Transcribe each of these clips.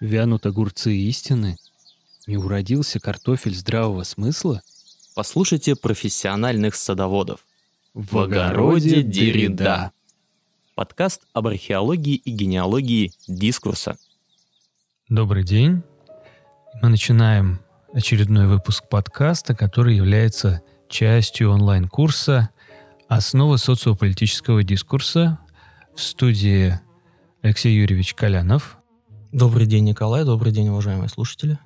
Вянут огурцы истины? Не уродился картофель здравого смысла? Послушайте профессиональных садоводов. В огороде Деррида. Подкаст об археологии и генеалогии дискурса. Добрый день. Мы начинаем очередной выпуск подкаста, который является частью онлайн-курса «Основы социополитического дискурса» в студии Алексей Юрьевич Колянов. Добрый день, Николай. Добрый день, уважаемые слушатели.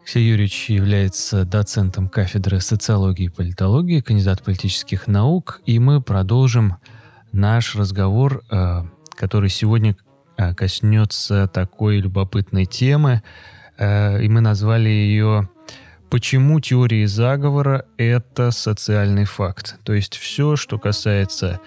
Алексей Юрьевич является доцентом кафедры социологии и политологии, кандидат политических наук, и мы продолжим наш разговор, э, который сегодня э, коснется такой любопытной темы, э, и мы назвали ее «Почему теории заговора – это социальный факт?». То есть все, что касается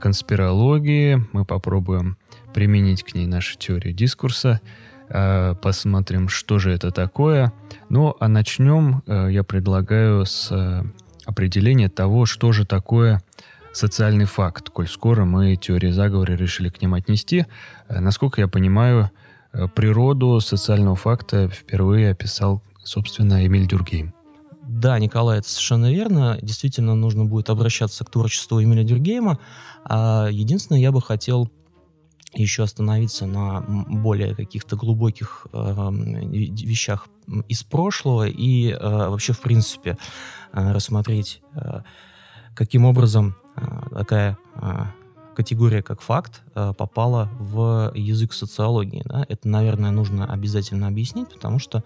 конспирологии, мы попробуем применить к ней нашу теорию дискурса – Э, посмотрим, что же это такое. Ну, а начнем, э, я предлагаю, с э, определения того, что же такое социальный факт, коль скоро мы теории заговора решили к ним отнести. Насколько я понимаю, природу социального факта впервые описал, собственно, Эмиль Дюргейм. Да, Николай, это совершенно верно. Действительно, нужно будет обращаться к творчеству Эмиля Дюргейма. А единственное, я бы хотел еще остановиться на более каких-то глубоких э, вещах из прошлого и э, вообще, в принципе, э, рассмотреть, э, каким образом э, такая э, категория как факт э, попала в язык социологии. Да? Это, наверное, нужно обязательно объяснить, потому что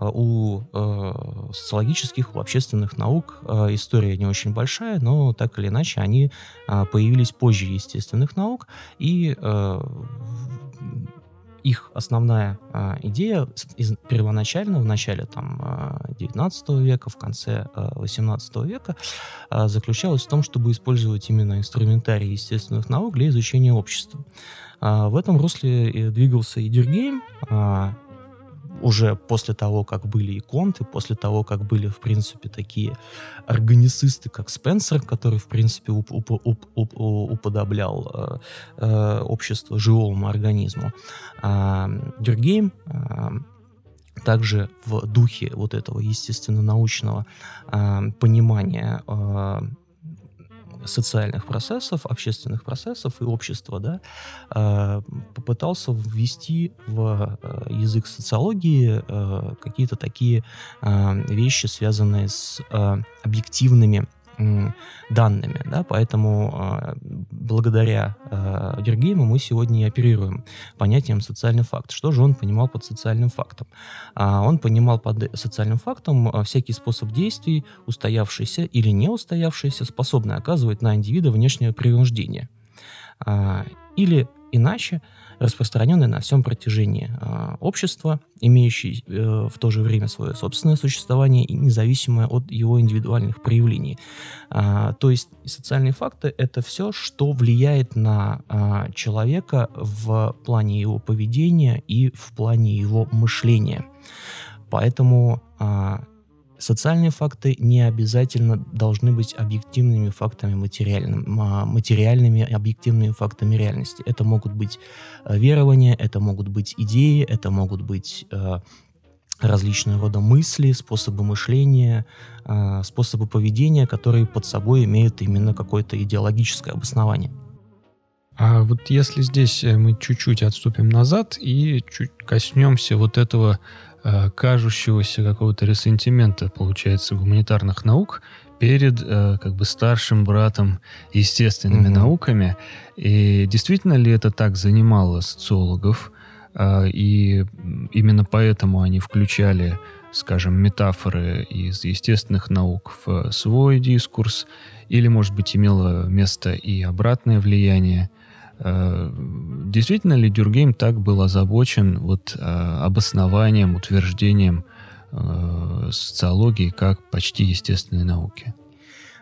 у э, социологических, у общественных наук э, история не очень большая, но так или иначе они э, появились позже естественных наук, и э, их основная э, идея из, первоначально, в начале там, э, 19 века, в конце э, 18 века, э, заключалась в том, чтобы использовать именно инструментарий естественных наук для изучения общества. Э, в этом русле двигался и Дюргейм, э, уже после того, как были и конты, после того, как были, в принципе, такие органицисты, как Спенсер, который, в принципе, уп уп уп уп уподоблял э, э, общество живому организму. Э, Дюргейм э, также в духе вот этого естественно-научного э, понимания э, социальных процессов, общественных процессов и общества, да, э, попытался ввести в э, язык социологии э, какие-то такие вещи, связанные с объективными данными, да, поэтому э, благодаря э, Дергейму мы сегодня и оперируем понятием социальный факт. Что же он понимал под социальным фактом? А, он понимал под социальным фактом э, всякий способ действий, устоявшийся или не устоявшийся, способный оказывать на индивида внешнее принуждение. А, или иначе, распространенный на всем протяжении э, общества, имеющий э, в то же время свое собственное существование и независимое от его индивидуальных проявлений. Э, то есть социальные факты — это все, что влияет на э, человека в плане его поведения и в плане его мышления. Поэтому э, Социальные факты не обязательно должны быть объективными фактами материальными, материальными объективными фактами реальности. Это могут быть э, верования, это могут быть идеи, это могут быть э, различного рода мысли, способы мышления, э, способы поведения, которые под собой имеют именно какое-то идеологическое обоснование. А вот если здесь мы чуть-чуть отступим назад и чуть коснемся вот этого э, кажущегося какого-то ресентимента, получается, гуманитарных наук перед э, как бы старшим братом естественными mm-hmm. науками. И действительно ли это так занимало социологов? Э, и именно поэтому они включали, скажем, метафоры из естественных наук в свой дискурс? Или, может быть, имело место и обратное влияние? Э, действительно ли Дюргейм так был озабочен вот э, обоснованием, утверждением э, социологии как почти естественной науки?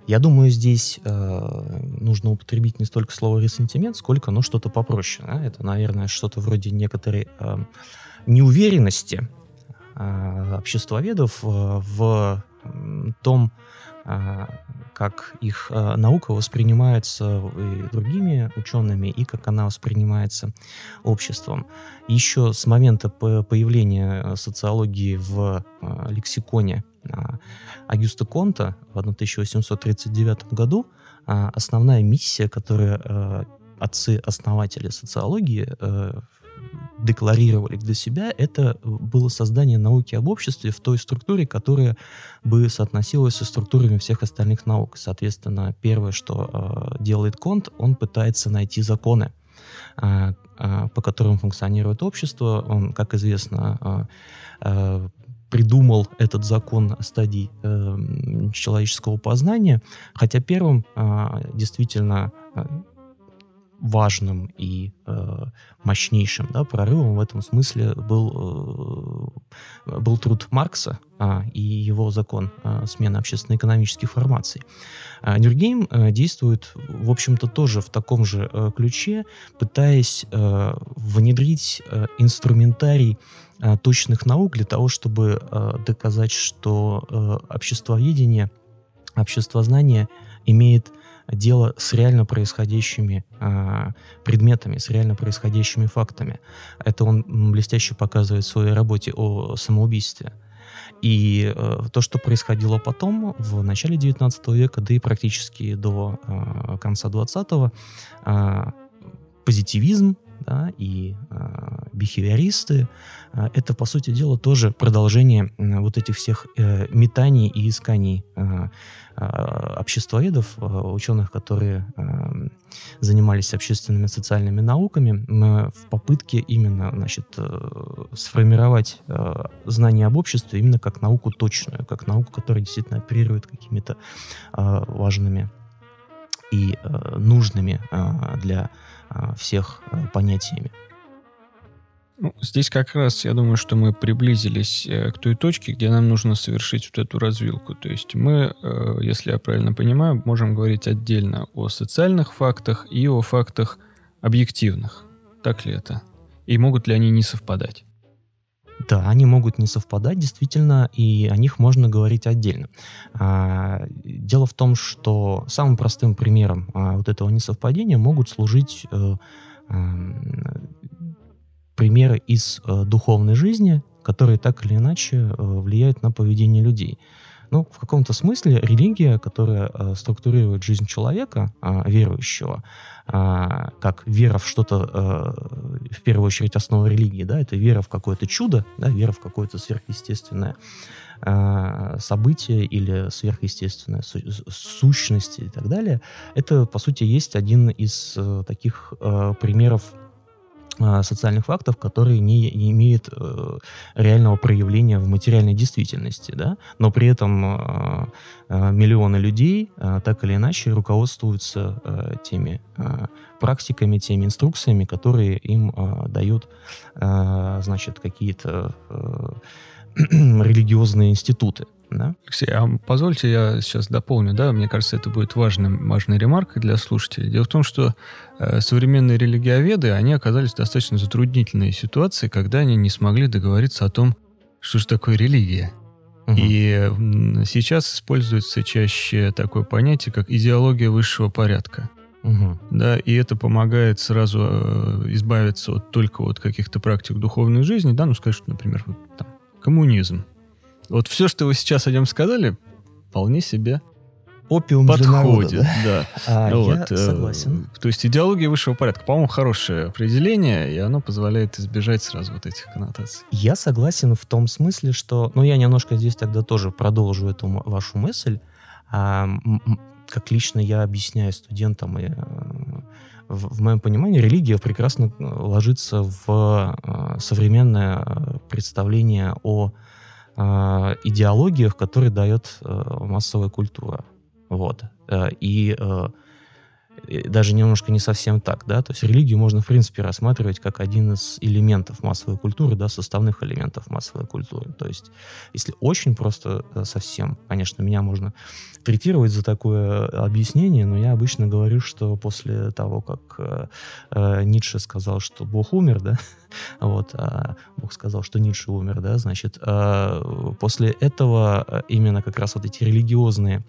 Я думаю, здесь э, нужно употребить не столько слово ресентимент, сколько, ну, что-то попроще. Да? Это, наверное, что-то вроде некоторой э, неуверенности э, обществоведов э, в том, как их а, наука воспринимается и другими учеными, и как она воспринимается обществом. Еще с момента появления социологии в лексиконе Агюста Конта в 1839 году основная миссия, которую отцы-основатели социологии декларировали для себя, это было создание науки об обществе в той структуре, которая бы соотносилась со структурами всех остальных наук. Соответственно, первое, что э, делает Конт, он пытается найти законы, э, э, по которым функционирует общество. Он, как известно, э, э, придумал этот закон стадий э, человеческого познания, хотя первым э, действительно э, важным и э, мощнейшим да, прорывом в этом смысле был, э, был труд Маркса э, и его закон э, смены общественно-экономических формаций. Э, Нюргейм э, действует, в общем-то, тоже в таком же э, ключе, пытаясь э, внедрить э, инструментарий э, точных наук для того, чтобы э, доказать, что э, обществоведение, обществознание имеет дело с реально происходящими э, предметами, с реально происходящими фактами. Это он блестяще показывает в своей работе о самоубийстве. И э, то, что происходило потом, в начале 19 века, да и практически до э, конца 20-го, э, позитивизм да, и э, бихевиористы, э, это, по сути дела, тоже продолжение э, вот этих всех э, метаний и исканий э, э, обществоедов, э, ученых, которые э, занимались общественными социальными науками, э, в попытке именно, значит, э, сформировать э, знание об обществе именно как науку точную, как науку, которая действительно оперирует какими-то э, важными и э, нужными э, для всех э, понятиями. Ну, здесь как раз, я думаю, что мы приблизились э, к той точке, где нам нужно совершить вот эту развилку. То есть мы, э, если я правильно понимаю, можем говорить отдельно о социальных фактах и о фактах объективных. Так ли это? И могут ли они не совпадать? Да, они могут не совпадать, действительно, и о них можно говорить отдельно. А, дело в том, что самым простым примером а, вот этого несовпадения могут служить э, примеры из э, духовной жизни, которые так или иначе э, влияют на поведение людей. Ну, в каком-то смысле религия, которая структурирует жизнь человека, э, верующего, как вера в что-то, в первую очередь, основа религии, да, это вера в какое-то чудо, да, вера в какое-то сверхъестественное э, событие или сверхъестественная су- сущность и так далее, это, по сути, есть один из э, таких э, примеров а, социальных фактов, которые не, не имеют э, реального проявления в материальной действительности, да, но при этом э, э, миллионы людей э, так или иначе руководствуются э, теми э, практиками, теми инструкциями, которые им э, дают, э, значит, какие-то э, религиозные институты. Да? Алексей, а позвольте я сейчас дополню, да, мне кажется, это будет важным, важной ремаркой для слушателей. Дело в том, что э, современные религиоведы, они оказались в достаточно затруднительной ситуации, когда они не смогли договориться о том, что же такое религия. Угу. И сейчас используется чаще такое понятие, как идеология высшего порядка. Угу. Да, и это помогает сразу э, избавиться от только от каких-то практик духовной жизни, да, ну, скажем, например, вот, там, коммунизм. Вот все, что вы сейчас о нем сказали, вполне себе опиум подходит. Народа, да? да. А, вот, я э, согласен. То есть идеология высшего порядка, по-моему, хорошее определение, и оно позволяет избежать сразу вот этих коннотаций. Я согласен в том смысле, что... Ну, я немножко здесь тогда тоже продолжу эту вашу мысль. А, как лично я объясняю студентам и э, в, в моем понимании религия прекрасно ложится в э, современное представление о э, идеологиях, которые дает э, массовая культура. Вот. Э, и э, даже немножко не совсем так, да, то есть религию можно, в принципе, рассматривать как один из элементов массовой культуры, да, составных элементов массовой культуры. То есть, если очень просто э, совсем, конечно, меня можно третировать за такое объяснение, но я обычно говорю, что после того, как э, э, Ницше сказал, что Бог умер, да, вот, а Бог сказал, что Ницше умер, да, значит, э, после этого э, именно как раз вот эти религиозные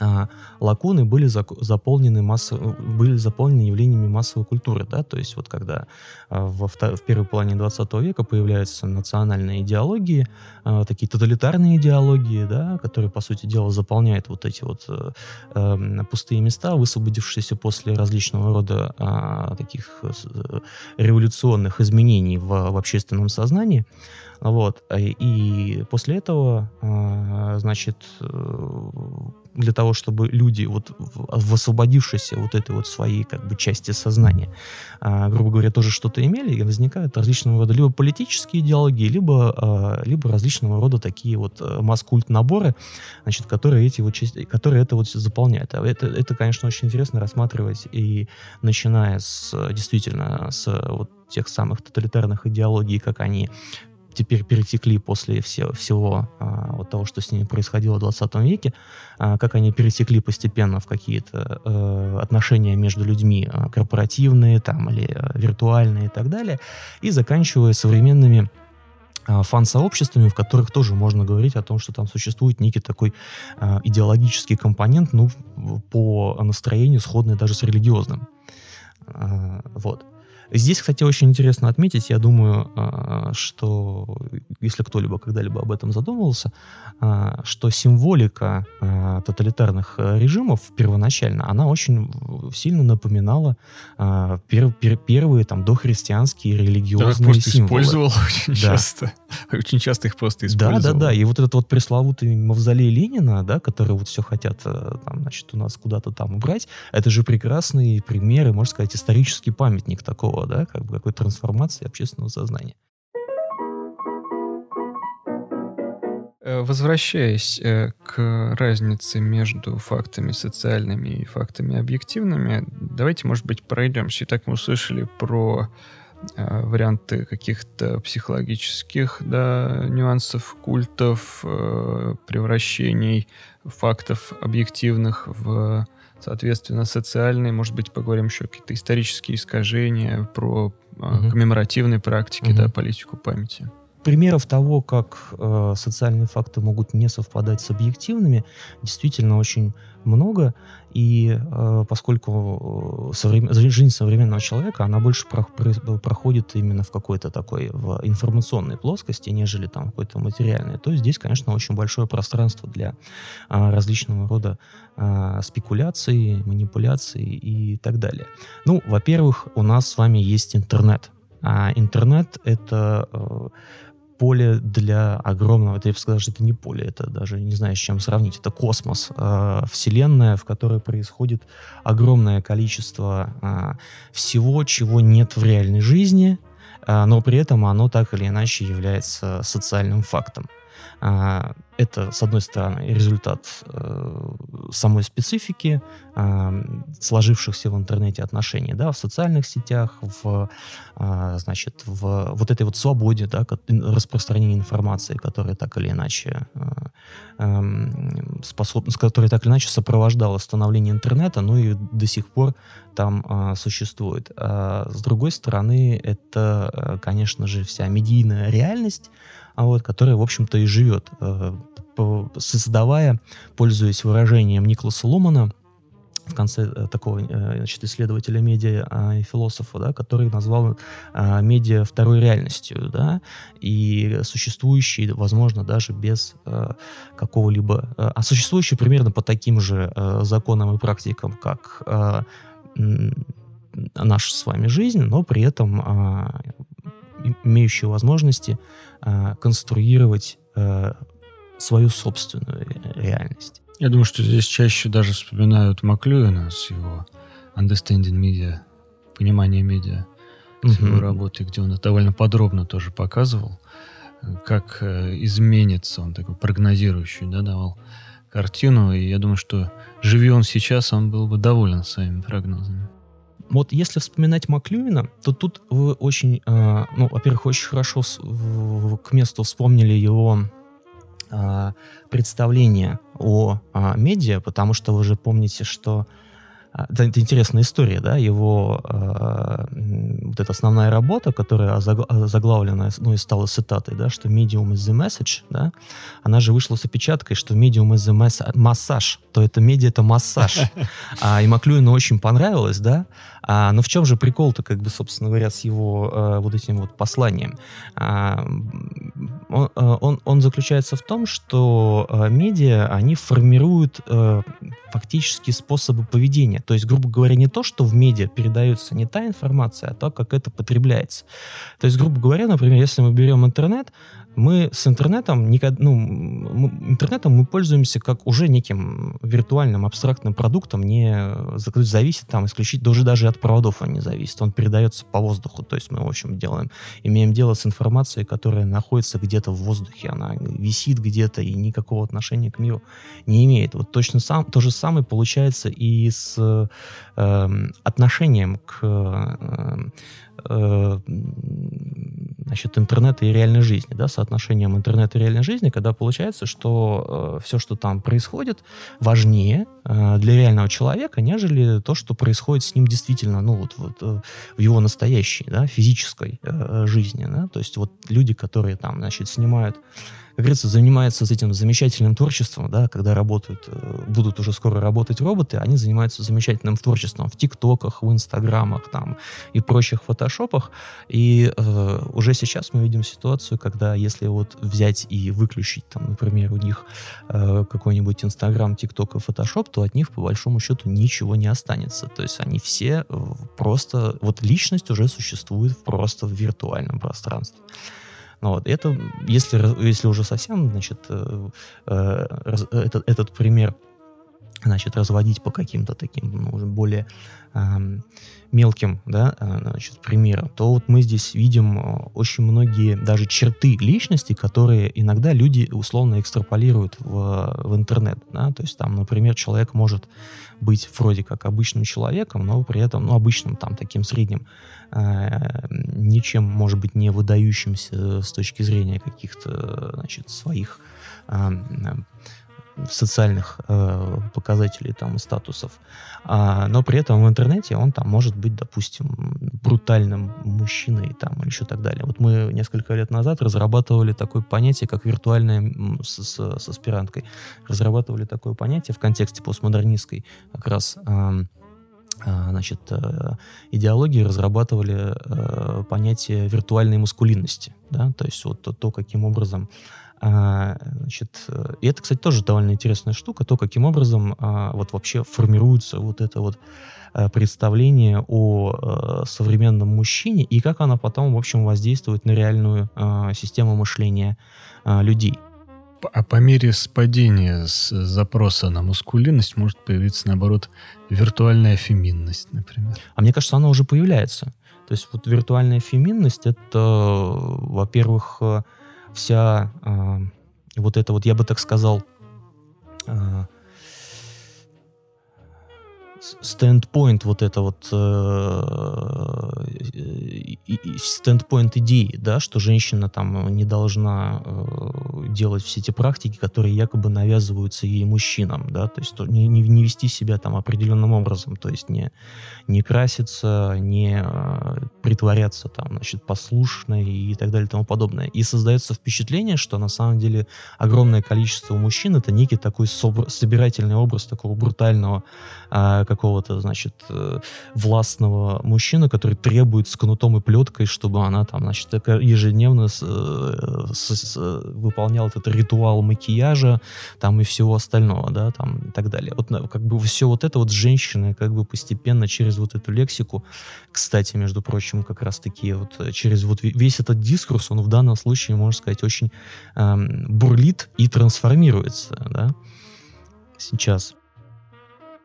а, лакуны были заполнены, массово, были заполнены явлениями массовой культуры, да, то есть вот когда а, во втор- в первой половине 20 века появляются национальные идеологии, а, такие тоталитарные идеологии, да, которые, по сути дела, заполняют вот эти вот э, пустые места, высвободившиеся после различного рода э, таких э, революционных изменений в, в общественном сознании, вот. И после этого, значит, для того, чтобы люди вот в освободившейся вот этой вот своей как бы части сознания, а, грубо говоря, тоже что-то имели, и возникают различного рода либо политические идеологии, либо, а, либо различного рода такие вот э, масс-культ наборы, значит, которые эти вот части, которые это вот заполняют. А это, это, конечно, очень интересно рассматривать и начиная с действительно с вот тех самых тоталитарных идеологий, как они теперь перетекли после все, всего а, вот того, что с ними происходило в 20 веке, а, как они перетекли постепенно в какие-то а, отношения между людьми а, корпоративные там, или а, виртуальные и так далее, и заканчивая современными а, фан-сообществами, в которых тоже можно говорить о том, что там существует некий такой а, идеологический компонент, ну, по настроению сходный даже с религиозным. А, вот. Здесь, кстати, очень интересно отметить, я думаю, а, что если кто-либо когда-либо об этом задумывался, а, что символика а, тоталитарных режимов первоначально, она очень сильно напоминала пер, пер, первые там дохристианские религиозные да, просто символы. использовал очень да. часто. Очень часто их просто использовал. Да, да, да. И вот этот вот пресловутый мавзолей Ленина, да, который вот все хотят э, там, значит, у нас куда-то там убрать, это же прекрасные примеры, можно сказать, исторический памятник такого да, как бы какой трансформации общественного сознания. Э, возвращаясь э, к разнице между фактами социальными и фактами объективными, давайте, может быть, пройдемся. Итак, мы услышали про э, варианты каких-то психологических да, нюансов, культов, превращений фактов объективных в Соответственно, социальные, может быть, поговорим еще какие-то исторические искажения, про угу. коммеморативные практики, угу. да, политику памяти. Примеров того, как э, социальные факты могут не совпадать с объективными, действительно очень много. И э, поскольку э, соврем... жизнь современного человека, она больше про... проходит именно в какой-то такой в информационной плоскости, нежели там какой-то материальной, то здесь, конечно, очень большое пространство для э, различного рода э, спекуляций, манипуляций и так далее. Ну, во-первых, у нас с вами есть интернет. А интернет — это э, поле для огромного, я бы сказал, что это не поле, это даже не знаю, с чем сравнить, это космос, э, вселенная, в которой происходит огромное количество э, всего, чего нет в реальной жизни, э, но при этом оно так или иначе является социальным фактом. А, это, с одной стороны, результат э, самой специфики э, сложившихся в интернете отношений, да, в социальных сетях, в, э, значит, в вот этой вот свободе, да, распространения информации, которая так или иначе э, э, способ, которая так или иначе сопровождала становление интернета, ну и до сих пор там существует. А с другой стороны, это, э, конечно же, вся медийная реальность, а вот, которая, в общем-то, и живет, э, создавая, пользуясь выражением Николаса Ломана, в конце э, такого э, значит, исследователя медиа а, и философа, да, который назвал медиа второй реальностью, да, и существующей, возможно, даже без какого-либо, а существующей примерно по таким же законам и практикам, как наша с вами жизнь, но при этом а, имеющие возможности э, конструировать э, свою собственную реальность. Я думаю, что здесь чаще даже вспоминают Маклюина с его Understanding Media, понимание медиа, с mm-hmm. его работы, где он довольно подробно тоже показывал, как э, изменится, он такой прогнозирующий, да, давал картину, и я думаю, что живи он сейчас, он был бы доволен своими прогнозами. Вот если вспоминать Маклюина, то тут вы очень, э, ну, во-первых, очень хорошо с, в, к месту вспомнили его э, представление о э, медиа, потому что вы же помните, что это, это интересная история, да, его э, вот эта основная работа, которая заглавлена, ну и стала цитатой, да, что medium is the message, да, она же вышла с опечаткой, что medium is the массаж, то это медиа это массаж. А, и Маклюину очень понравилось, да, а, но в чем же прикол-то, как бы, собственно говоря, с его э, вот этим вот посланием? А, он, э, он, он заключается в том, что э, медиа, они формируют э, фактически способы поведения. То есть, грубо говоря, не то, что в медиа передается не та информация, а то, как это потребляется. То есть, грубо говоря, например, если мы берем интернет, мы с интернетом, ну, интернетом мы пользуемся как уже неким виртуальным абстрактным продуктом, не зависит там исключительно, даже даже от проводов он не зависит, он передается по воздуху, то есть мы, в общем, делаем, имеем дело с информацией, которая находится где-то в воздухе, она висит где-то и никакого отношения к миру не имеет. Вот точно сам, то же самое получается и с э, отношением к э, э, значит, интернета и реальной жизни, да, соотношением интернета и реальной жизни, когда получается, что э, все, что там происходит, важнее э, для реального человека, нежели то, что происходит с ним действительно, ну, вот, вот э, в его настоящей, да, физической э, жизни, да, то есть вот люди, которые там, значит, снимают как говорится, занимаются этим замечательным творчеством, да, когда работают, э, будут уже скоро работать роботы, они занимаются замечательным творчеством в ТикТоках, в Инстаграмах там и прочих фотошопах. И э, уже сейчас мы видим ситуацию, когда если вот взять и выключить там, например, у них э, какой-нибудь Инстаграм, ТикТок и Фотошоп, то от них по большому счету ничего не останется. То есть они все э, просто, вот личность уже существует просто в виртуальном пространстве. Вот. Это, если, если уже совсем, значит, э, э, этот, этот пример значит, разводить по каким-то таким ну, более э, мелким да, э, значит, примерам, то вот мы здесь видим э, очень многие даже черты личности, которые иногда люди условно экстраполируют в, в интернет. Да? То есть там, например, человек может быть вроде как обычным человеком, но при этом, ну, обычным там таким средним, ничем, может быть, не выдающимся с точки зрения каких-то, значит, своих э, социальных э, показателей там и статусов, а, но при этом в интернете он там может быть, допустим, брутальным мужчиной там или еще так далее. Вот мы несколько лет назад разрабатывали такое понятие, как виртуальное с, с, с аспиранткой, разрабатывали такое понятие в контексте постмодернистской как раз э, значит, э, идеологии разрабатывали э, понятие виртуальной маскулинности, да, то есть вот то, каким образом а, значит, и это, кстати, тоже довольно интересная штука, то, каким образом а, вот вообще формируется вот это вот а, представление о современном мужчине и как оно потом, в общем, воздействует на реальную систему мышления людей. А по мере спадения с запроса на мускулинность может появиться, наоборот, виртуальная феминность, например. А мне кажется, она уже появляется. То есть вот виртуальная феминность — это, во-первых, вся э, вот эта вот, я бы так сказал, э, стендпоинт вот это вот стендпоинт идеи, да, что женщина там не должна э, делать все эти практики, которые якобы навязываются ей мужчинам, да, то есть не, не, не вести себя там определенным образом, то есть не, не краситься, не э, притворяться там, значит, послушной и так далее и тому подобное. И создается впечатление, что на самом деле огромное количество мужчин это некий такой собирательный образ такого брутального э, какого-то, значит, э, властного мужчины, который требует с кнутом и плеткой, чтобы она там, значит, ежедневно с, э, с, с, выполняла этот ритуал макияжа там и всего остального, да, там и так далее. Вот как бы все вот это вот женщины как бы постепенно через вот эту лексику, кстати, между прочим, как раз таки вот э, через вот весь этот дискурс, он в данном случае, можно сказать, очень эм, бурлит и трансформируется, да, сейчас.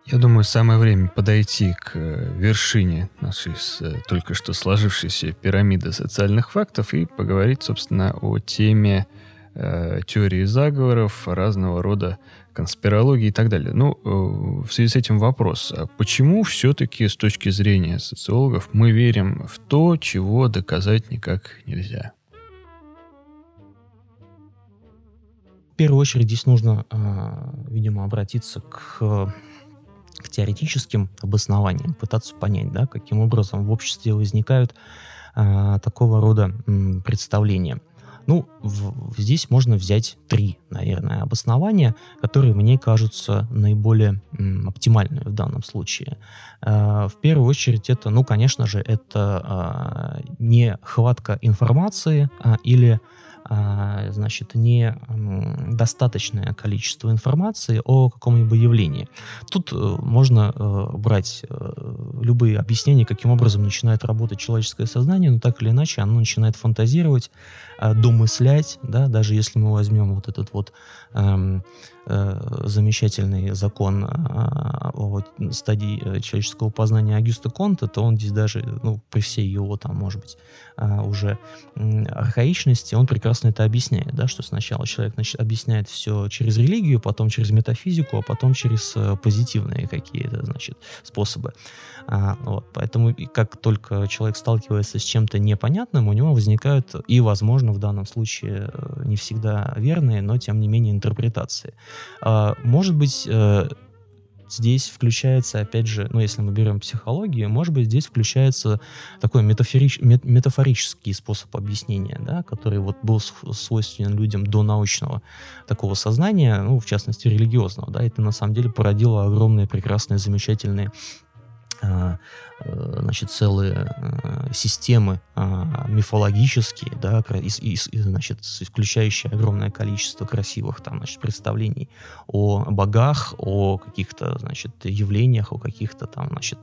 Я думаю, самое время подойти к э, вершине нашей э, только что сложившейся пирамиды социальных фактов и поговорить, собственно, о теме э, теории заговоров, разного рода конспирологии и так далее. Ну, э, в связи с этим вопрос. А почему все-таки с точки зрения социологов мы верим в то, чего доказать никак нельзя? В первую очередь здесь нужно, э, видимо, обратиться к теоретическим обоснованиям, пытаться понять, да, каким образом в обществе возникают а, такого рода м, представления. Ну, в, здесь можно взять три, наверное, обоснования, которые мне кажутся наиболее м, оптимальными в данном случае. Э, в первую очередь это, ну, конечно же, это э, не хватка информации э, или а, значит, не достаточное количество информации о каком-либо явлении. Тут э, можно э, брать э, любые объяснения, каким образом начинает работать человеческое сознание, но так или иначе оно начинает фантазировать, домыслять, да, даже если мы возьмем вот этот вот эм, Э, замечательный закон а, о стадии э, человеческого познания Агюста Конта, то он здесь даже, ну, при всей его там, может быть, а, уже архаичности, он прекрасно это объясняет, да, что сначала человек значит, объясняет все через религию, потом через метафизику, а потом через э, позитивные какие-то, значит, способы. А, вот, поэтому как только человек сталкивается с чем-то непонятным, у него возникают и, возможно, в данном случае не всегда верные, но тем не менее интерпретации. А, может быть, э, здесь включается, опять же, ну, если мы берем психологию, может быть, здесь включается такой метафорич, метафорический способ объяснения, да, который вот был свойственен людям до научного такого сознания, ну, в частности, религиозного, да, это на самом деле породило огромные, прекрасные, замечательные э, значит, целые э, системы а, мифологические, да, и, и, значит, включающие огромное количество красивых там, значит, представлений о богах, о каких-то, значит, явлениях, о каких-то там, значит,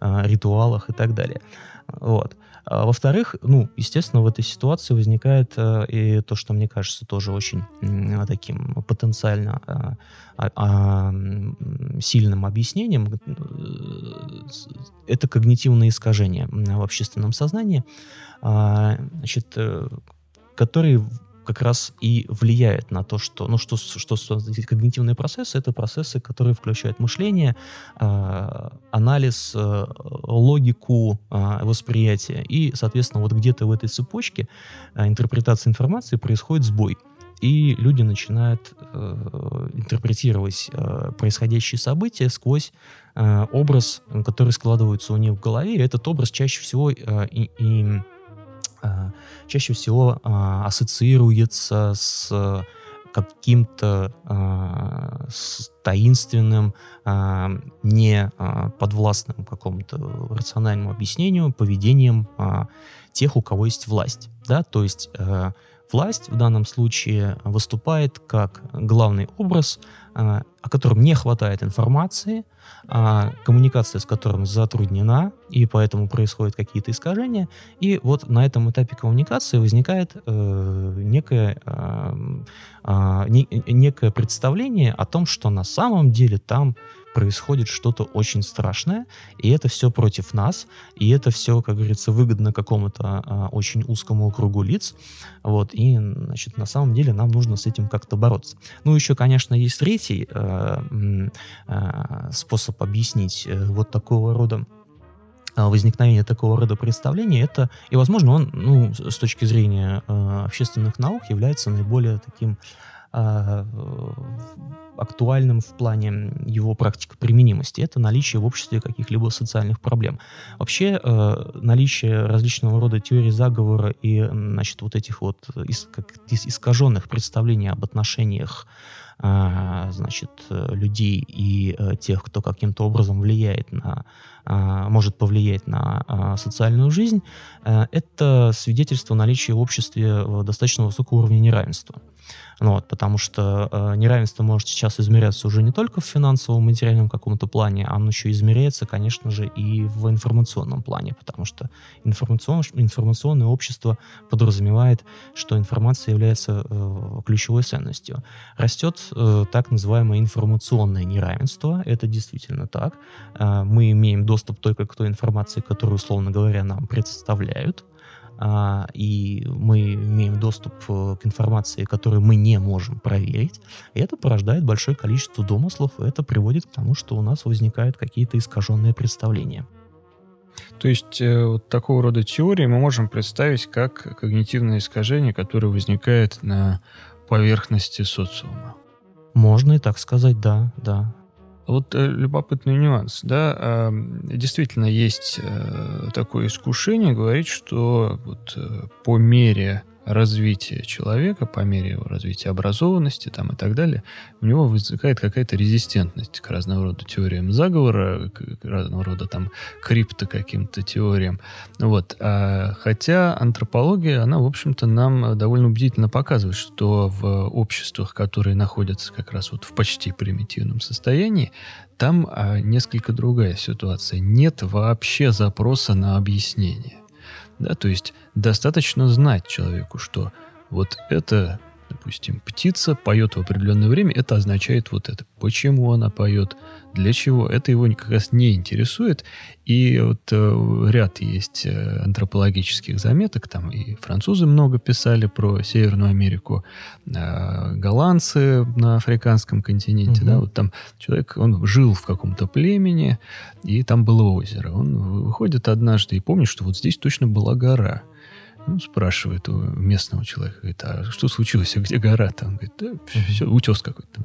э, ритуалах и так далее. Вот. А, во-вторых, ну, естественно, в этой ситуации возникает э, и то, что мне кажется тоже очень э, таким потенциально э, а, сильным объяснением, э, это когнитивные искажения в общественном сознании, значит, э, которые как раз и влияет на то, что, ну, что, что, что когнитивные процессы, это процессы, которые включают мышление, э, анализ, э, логику э, восприятия. И, соответственно, вот где-то в этой цепочке э, интерпретации информации происходит сбой. И люди начинают э, интерпретировать э, происходящие события сквозь э, образ, который складывается у них в голове. И этот образ чаще всего э, и, и чаще всего а, ассоциируется с каким-то э, таинственным, э, не э, подвластным какому-то рациональному объяснению, поведением э, тех, у кого есть власть. Да? То есть э, власть в данном случае выступает как главный образ, э, о котором не хватает информации, а, коммуникация с которым затруднена, и поэтому происходят какие-то искажения. И вот на этом этапе коммуникации возникает э, некое, э, э, не, некое представление о том, что на самом деле там происходит что-то очень страшное, и это все против нас, и это все, как говорится, выгодно какому-то а, очень узкому кругу лиц, вот, и, значит, на самом деле нам нужно с этим как-то бороться. Ну, еще, конечно, есть третий э, э, способ объяснить э, вот такого рода а, возникновение такого рода представления, это, и, возможно, он, ну, с точки зрения э, общественных наук, является наиболее таким э, актуальным в плане его практики применимости, это наличие в обществе каких-либо социальных проблем. Вообще э, наличие различного рода теорий заговора и, значит, вот этих вот как, искаженных представлений об отношениях э, значит, людей и э, тех, кто каким-то образом влияет на, э, может повлиять на социальную жизнь, э, это свидетельство наличия в обществе достаточно высокого уровня неравенства. Ну, вот, потому что э, неравенство может сейчас измеряться уже не только в финансовом, материальном каком-то плане, оно еще измеряется, конечно же, и в информационном плане, потому что информацион, информационное общество подразумевает, что информация является э, ключевой ценностью. Растет э, так называемое информационное неравенство, это действительно так. Э, мы имеем доступ только к той информации, которую, условно говоря, нам представляют, а, и мы имеем доступ э, к информации, которую мы не можем проверить, и это порождает большое количество домыслов, и это приводит к тому, что у нас возникают какие-то искаженные представления. То есть э, вот такого рода теории мы можем представить как когнитивное искажение, которое возникает на поверхности социума. Можно и так сказать, да, да. Вот э, любопытный нюанс, да, действительно есть э, такое искушение говорить, что вот э, по мере развития человека, по мере его развития образованности там, и так далее, у него возникает какая-то резистентность к разного рода теориям заговора, к разного рода там крипто каким-то теориям. Вот. А, хотя антропология, она, в общем-то, нам довольно убедительно показывает, что в обществах, которые находятся как раз вот в почти примитивном состоянии, там а, несколько другая ситуация. Нет вообще запроса на объяснение. Да, то есть достаточно знать человеку, что вот это, допустим, птица поет в определенное время, это означает вот это. Почему она поет, для чего, это его как раз не интересует. И вот э, ряд есть э, антропологических заметок, там и французы много писали про Северную Америку, э, голландцы на африканском континенте, угу. да, вот там человек, он жил в каком-то племени, и там было озеро. Он выходит однажды и помнит, что вот здесь точно была гора. Ну, спрашивает у местного человека, говорит, а что случилось, а где гора-то? Он говорит, да, все, утес какой-то.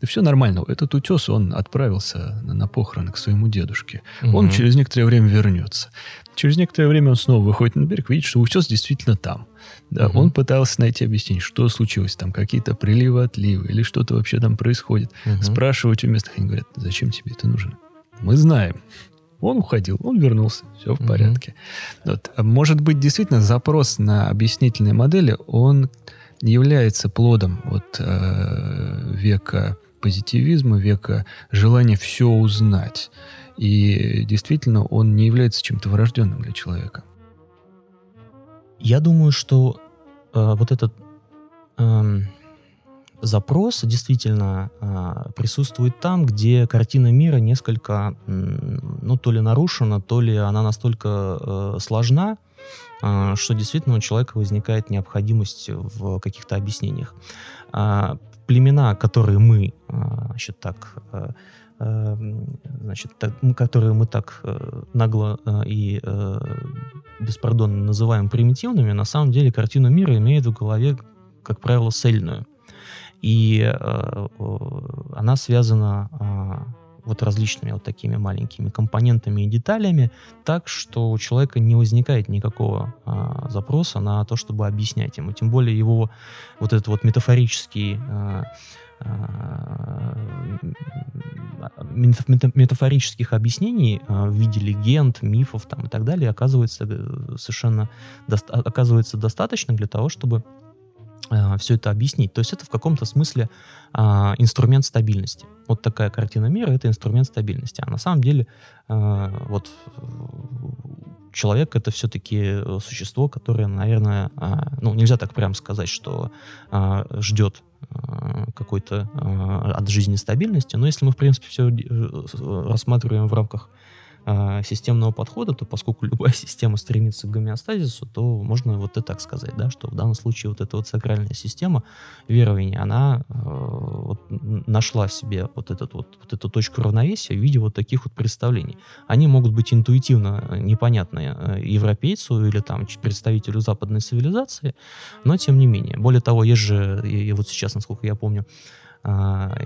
Да все нормально. Этот утес, он отправился на, на похороны к своему дедушке. Угу. Он через некоторое время вернется. Через некоторое время он снова выходит на берег, видит, что утес действительно там. Да, угу. Он пытался найти объяснение, что случилось, там какие-то приливы, отливы, или что-то вообще там происходит. Угу. Спрашивать у местных, они говорят, зачем тебе это нужно? Мы знаем. Он уходил, он вернулся, все в mm-hmm. порядке. Вот. А может быть, действительно, запрос на объяснительные модели, он является плодом вот, э, века позитивизма, века желания все узнать. И действительно, он не является чем-то врожденным для человека. Я думаю, что э, вот этот... Э, запрос действительно э, присутствует там, где картина мира несколько, ну, то ли нарушена, то ли она настолько э, сложна, э, что действительно у человека возникает необходимость в каких-то объяснениях. Э, племена, которые мы, э, значит, так... Э, значит, так, которые мы так э, нагло э, и э, беспардонно называем примитивными, на самом деле картину мира имеют в голове, как правило, цельную. И э, она связана э, вот различными вот такими маленькими компонентами и деталями, так что у человека не возникает никакого э, запроса на то, чтобы объяснять ему. Тем более его вот этот вот метафорический э, метафорических объяснений в виде легенд, мифов там, и так далее оказывается совершенно оказывается достаточно для того, чтобы все это объяснить. То есть это в каком-то смысле а, инструмент стабильности. Вот такая картина мира — это инструмент стабильности. А на самом деле а, вот человек — это все-таки существо, которое, наверное, а, ну, нельзя так прямо сказать, что а, ждет какой-то от жизни стабильности, но если мы, в принципе, все э, рассматриваем в рамках э, системного подхода, то поскольку любая система стремится к гомеостазису, то можно вот и так сказать, да, что в данном случае вот эта вот сакральная система верования, она э, вот нашла в себе вот, этот вот, вот эту точку равновесия в виде вот таких вот представлений. Они могут быть интуитивно непонятны э, европейцу или там представителю западной цивилизации, но тем не менее. Более того, есть же, и вот сейчас, насколько я помню, а,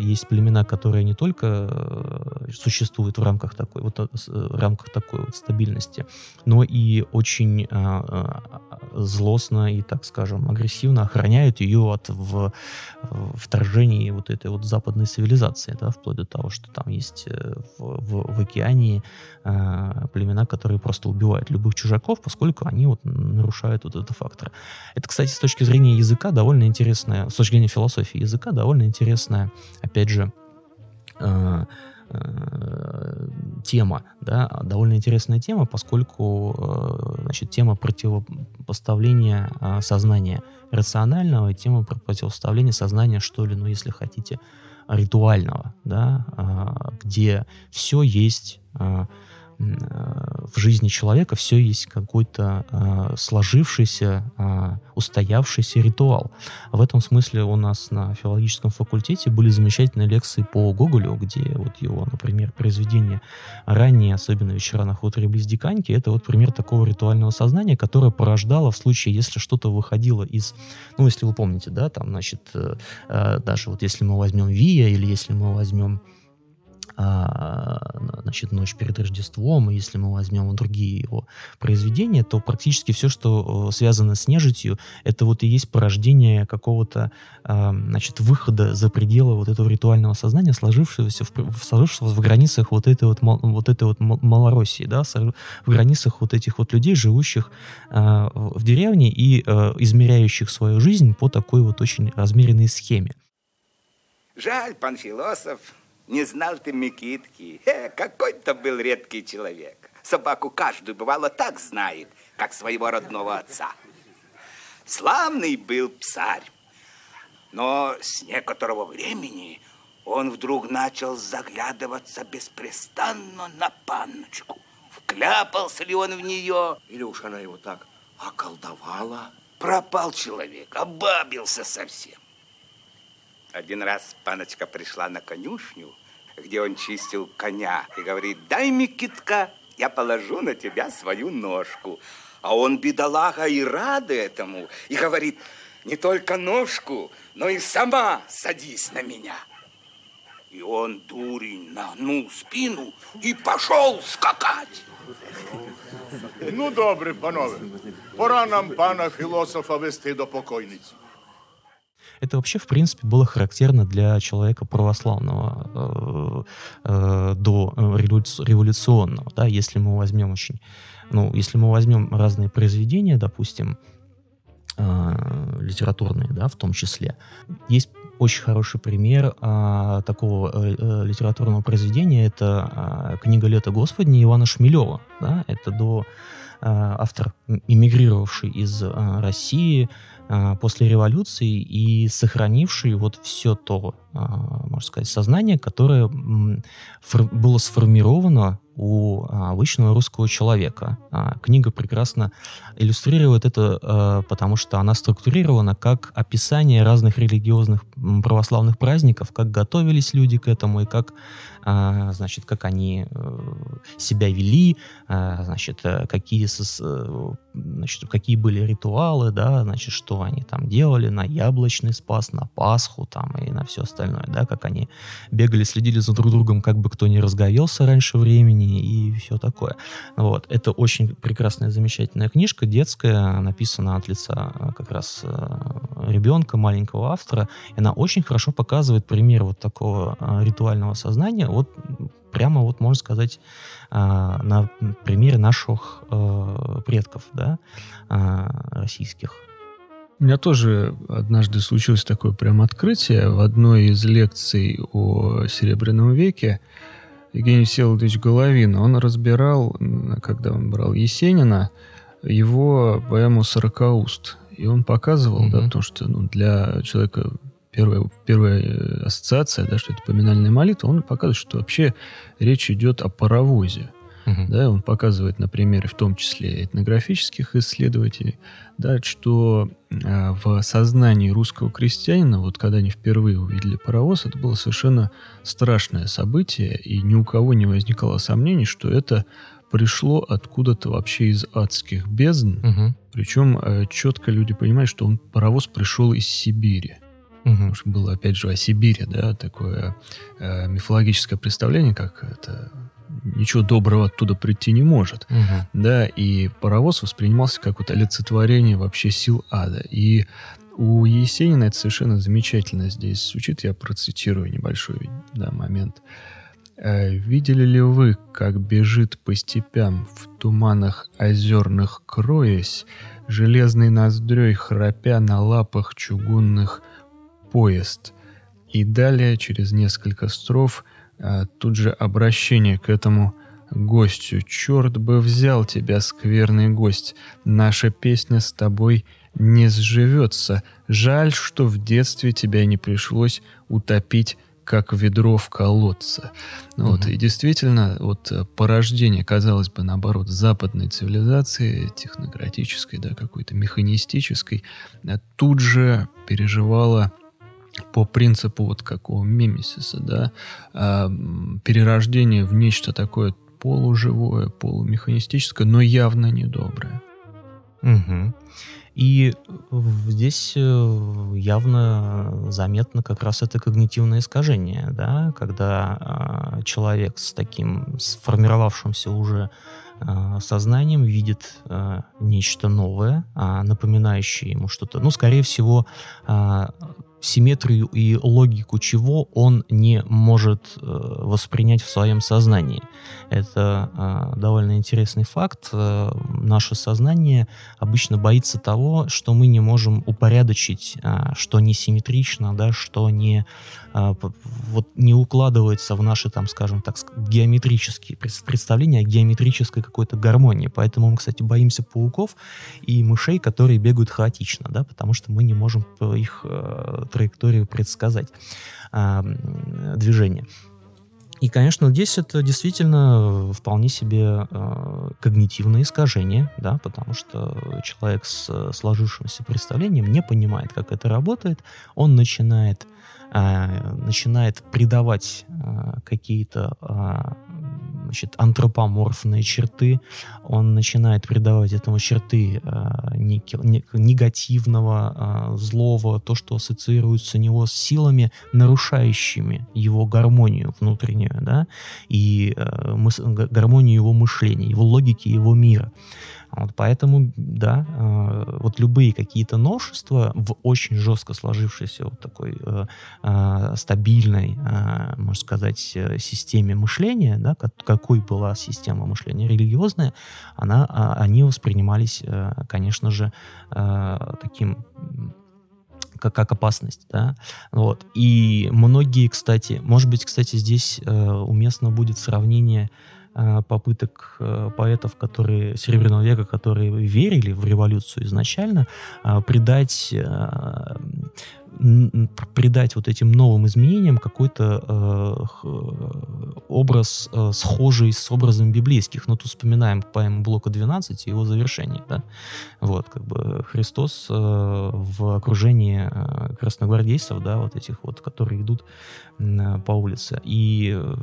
есть племена, которые не только э, существуют в рамках такой вот, э, э, рамках такой вот стабильности, но и очень а, а, злостно и, так скажем, агрессивно охраняют ее от в, вторжений вот этой вот западной цивилизации, да, вплоть до того, что там есть в, в, в океане племена, которые просто убивают любых чужаков, поскольку они вот нарушают вот этот фактор. Это, кстати, с точки зрения языка довольно интересная, с точки зрения философии языка довольно интересная интересная, опять же, э, э, тема, да, довольно интересная тема, поскольку, э, значит, тема противопоставления сознания рационального и тема противопоставления сознания, что ли, ну, если хотите, ритуального, да, где все есть в жизни человека все есть какой-то э, сложившийся, э, устоявшийся ритуал. В этом смысле у нас на филологическом факультете были замечательные лекции по Гоголю, где вот его, например, произведение ранние, особенно «Вечера на хуторе близ Диканьки», это вот пример такого ритуального сознания, которое порождало в случае, если что-то выходило из, ну, если вы помните, да, там, значит, э, э даже вот если мы возьмем Вия или если мы возьмем а, значит, «Ночь перед Рождеством», и если мы возьмем другие его произведения, то практически все, что связано с нежитью, это вот и есть порождение какого-то, а, значит, выхода за пределы вот этого ритуального сознания, сложившегося в, сложившегося в границах вот этой вот, вот этой вот Малороссии, да, в границах вот этих вот людей, живущих а, в деревне и измеряющих свою жизнь по такой вот очень размеренной схеме. Жаль, пан философ, не знал ты Микитки. Э, какой-то был редкий человек. Собаку каждую, бывало, так знает, как своего родного отца. Славный был псарь. Но с некоторого времени он вдруг начал заглядываться беспрестанно на панночку. Вкляпался ли он в нее? Или уж она его так околдовала? Пропал человек, обабился совсем. Один раз паночка пришла на конюшню, где он чистил коня, и говорит, дай мне китка, я положу на тебя свою ножку. А он, бедолага, и рад этому, и говорит, не только ножку, но и сама садись на меня. И он, дурень, нагнул спину и пошел скакать. Ну, добре, панове, пора нам пана філософа вести до покойниці. Это вообще, в принципе, было характерно для человека православного э, э, до революционного. Да? Если мы возьмем очень... Ну, если мы возьмем разные произведения, допустим, э, литературные, да, в том числе, есть очень хороший пример а, такого а, литературного произведения. Это а, книга «Лето Господне» Ивана Шмелева. Да? Это до а, автор, эмигрировавший из а, России, после революции и сохранивший вот все то, а, можно сказать, сознание, которое было сформировано у а, обычного русского человека. Книга прекрасно иллюстрирует это, потому что она структурирована как описание разных религиозных православных праздников, как готовились люди к этому и как, значит, как они э, себя вели, значит, э, какие э, значит, какие были ритуалы, да, значит, что они там делали на яблочный спас, на Пасху там и на все остальное, да, как они бегали, следили за друг другом, как бы кто не разговелся раньше времени и все такое. Вот. Это очень прекрасная, замечательная книжка, детская, написана от лица как раз ребенка, маленького автора, и она очень хорошо показывает пример вот такого э, ритуального сознания, вот прямо вот можно сказать а, на примере наших а, предков, да, а, российских. У меня тоже однажды случилось такое прям открытие. В одной из лекций о Серебряном веке Евгений Всеволодович Головин, он разбирал, когда он брал Есенина, его поэму «Сорокауст». И он показывал, mm-hmm. да, то, что ну, для человека первая, первая э, ассоциация, да, что это поминальная молитва, он показывает, что вообще речь идет о паровозе. Uh-huh. Да, он показывает на примере в том числе этнографических исследователей, да, что э, в сознании русского крестьянина, вот когда они впервые увидели паровоз, это было совершенно страшное событие, и ни у кого не возникало сомнений, что это пришло откуда-то вообще из адских бездн. Uh-huh. Причем э, четко люди понимают, что он паровоз пришел из Сибири. Угу. Потому что было, опять же, о Сибири, да, такое э, мифологическое представление, как это ничего доброго оттуда прийти не может. Угу. Да, и паровоз воспринимался как вот олицетворение вообще сил ада. И у Есенина это совершенно замечательно здесь звучит. Я процитирую небольшой да, момент. «Э, «Видели ли вы, как бежит по степям в туманах озерных кроясь, железной ноздрёй храпя на лапах чугунных поезд. И далее, через несколько строф, а, тут же обращение к этому гостю. «Черт бы взял тебя, скверный гость! Наша песня с тобой не сживется. Жаль, что в детстве тебя не пришлось утопить как ведро в колодце. Угу. Вот, и действительно, вот порождение, казалось бы, наоборот, западной цивилизации, технократической, да, какой-то механистической, тут же переживала по принципу вот какого мемесиса, да, а, перерождение в нечто такое полуживое, полумеханистическое, но явно недоброе. Угу. И здесь э, явно заметно как раз это когнитивное искажение, да, когда э, человек с таким сформировавшимся уже э, сознанием видит э, нечто новое, э, напоминающее ему что-то, ну, скорее всего, э, симметрию и логику чего он не может э, воспринять в своем сознании. Это э, довольно интересный факт. Э, наше сознание обычно боится того, что мы не можем упорядочить, э, что не симметрично, да, что не, э, вот, не укладывается в наши, там, скажем так, геометрические представления о геометрической какой-то гармонии. Поэтому мы, кстати, боимся пауков и мышей, которые бегают хаотично, да, потому что мы не можем их э, траекторию предсказать э, движение. И, конечно, здесь это действительно вполне себе э, когнитивное искажение, да, потому что человек с сложившимся представлением не понимает, как это работает, он начинает э, начинает придавать э, какие-то э, значит, антропоморфные черты, он начинает придавать этому черты э, неки, не, негативного, э, злого, то, что ассоциируется у него с силами, нарушающими его гармонию внутреннюю, да, и э, мыс, гармонию его мышления, его логики, его мира. Вот поэтому, да, э, вот любые какие-то новшества в очень жестко сложившейся вот такой э, э, стабильной, э, можно сказать, э, системе мышления, да, как, какой была система мышления религиозная, она, э, они воспринимались, э, конечно же, э, таким как, как опасность, да, вот, и многие, кстати, может быть, кстати, здесь э, уместно будет сравнение попыток э, поэтов, которые Серебряного века, которые верили в революцию изначально, э, придать придать вот этим новым изменениям какой-то э, образ, э, схожий с образом библейских. Ну, тут вспоминаем поэму Блока 12 и его завершение. Да? Вот, как бы Христос э, в окружении э, красногвардейцев, да, вот этих вот, которые идут э, по улице. И, э,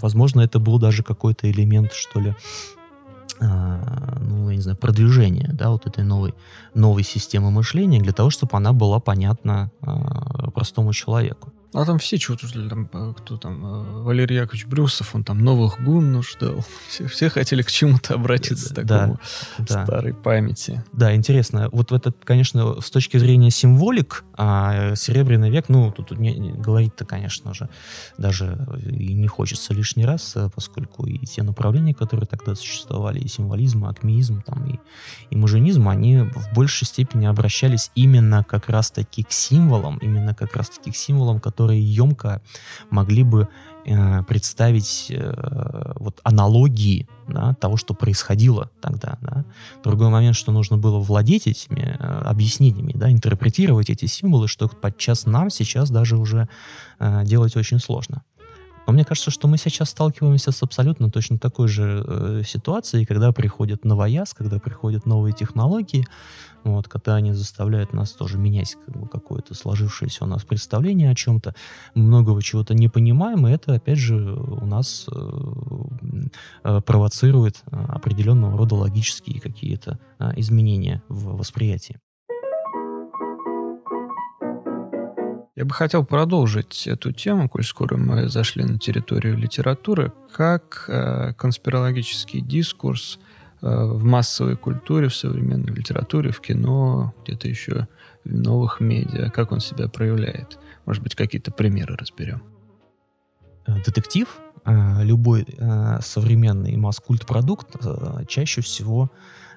возможно, это был даже какой-то элемент, что ли, ну, я не знаю, продвижение, да, вот этой новой, новой системы мышления для того, чтобы она была понятна э, простому человеку. А там все ждали, там, э, кто там, э, Валерий Яковлевич Брюсов, он там новых гун ждал. Все, все хотели к чему-то обратиться, да, такому да, старой памяти. Да, интересно. Вот в этот, конечно, с точки зрения символик, а Серебряный век, ну, тут говорить-то, конечно же, даже и не хочется лишний раз, э, поскольку и те направления, которые тогда существовали, и символизм, и акмеизм, там, и, и маженизм, они в большей степени обращались именно как раз-таки к символам, именно как раз-таки к символам, которые которые емко могли бы э, представить э, вот аналогии да, того, что происходило тогда. Да. Другой момент, что нужно было владеть этими э, объяснениями, да, интерпретировать эти символы, что подчас нам сейчас даже уже э, делать очень сложно. Но мне кажется, что мы сейчас сталкиваемся с абсолютно точно такой же э, ситуацией, когда приходит новояз, когда приходят новые технологии, вот, когда они заставляют нас тоже менять как бы, какое-то сложившееся у нас представление о чем-то, многого чего-то не понимаем, и это, опять же, у нас э, э, провоцирует э, определенного рода логические какие-то э, изменения в восприятии. Я бы хотел продолжить эту тему, коль скоро мы зашли на территорию литературы, как э, конспирологический дискурс в массовой культуре, в современной литературе, в кино, где-то еще в новых медиа, как он себя проявляет. Может быть, какие-то примеры разберем. Э, детектив, э, любой э, современный масс-культ продукт чаще всего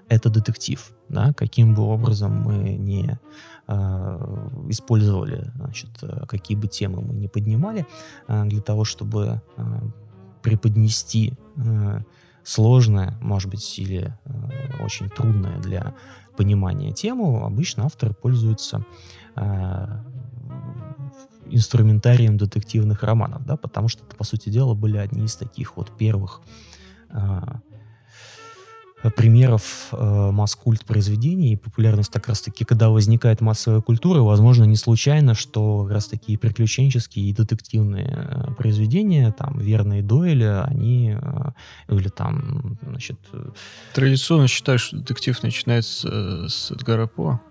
это детектив. Да? Каким бы образом мы не э, использовали, значит, какие бы темы мы не поднимали, э, для того, чтобы э, преподнести сложное, может быть, или э, очень трудное для понимания тему, обычно авторы пользуются э, инструментарием детективных романов, да, потому что это, по сути дела, были одни из таких вот первых Э, примеров э, масс-культ произведений и популярность как раз-таки, когда возникает массовая культура, возможно, не случайно, что как раз-таки приключенческие и детективные э, произведения, там, верные дуэли, они, э, или там, значит... Традиционно считаю, что детектив начинается с, с Эдгара По.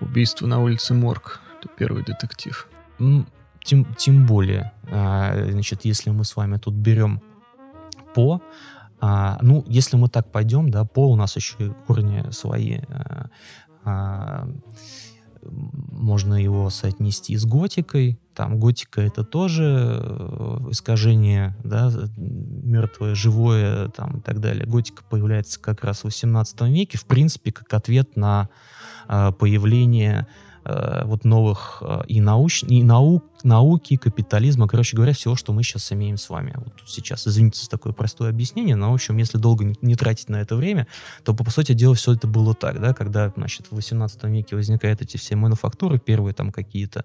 Убийство на улице Морг. Это первый детектив. Тем, тем более, а, значит, если мы с вами тут берем по, а, ну, если мы так пойдем, да, по у нас еще корни свои, а, а, можно его соотнести с готикой. Там готика это тоже э, искажение, да, мертвое, живое, там и так далее. Готика появляется как раз в 18 веке, в принципе, как ответ на э, появление э, вот новых э, и, науч, и наук, науки, капитализма, короче говоря, всего, что мы сейчас имеем с вами. Вот сейчас, извините за такое простое объяснение, но, в общем, если долго не, не тратить на это время, то, по, по сути дела, все это было так, да, когда, значит, в 18 веке возникают эти все мануфактуры, первые там какие-то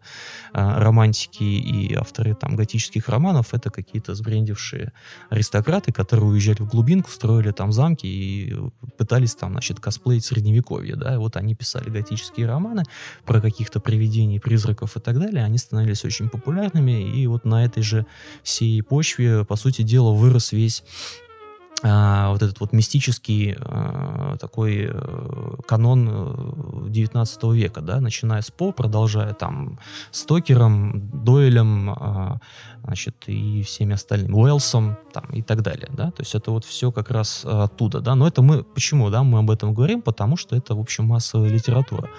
а, романтики и авторы там готических романов, это какие-то сбрендившие аристократы, которые уезжали в глубинку, строили там замки и пытались там, значит, косплеить средневековье, да, и вот они писали готические романы про каких-то привидений, призраков и так далее, они становились очень популярными, и вот на этой же всей почве, по сути дела, вырос весь а, вот этот вот мистический а, такой э, канон э, 19 века, да, начиная с По, продолжая там Стокером, Дойлем, а, значит, и всеми остальными, Уэллсом, там, и так далее, да, то есть это вот все как раз а, оттуда, да, но это мы, почему, да, мы об этом говорим, потому что это, в общем, массовая литература,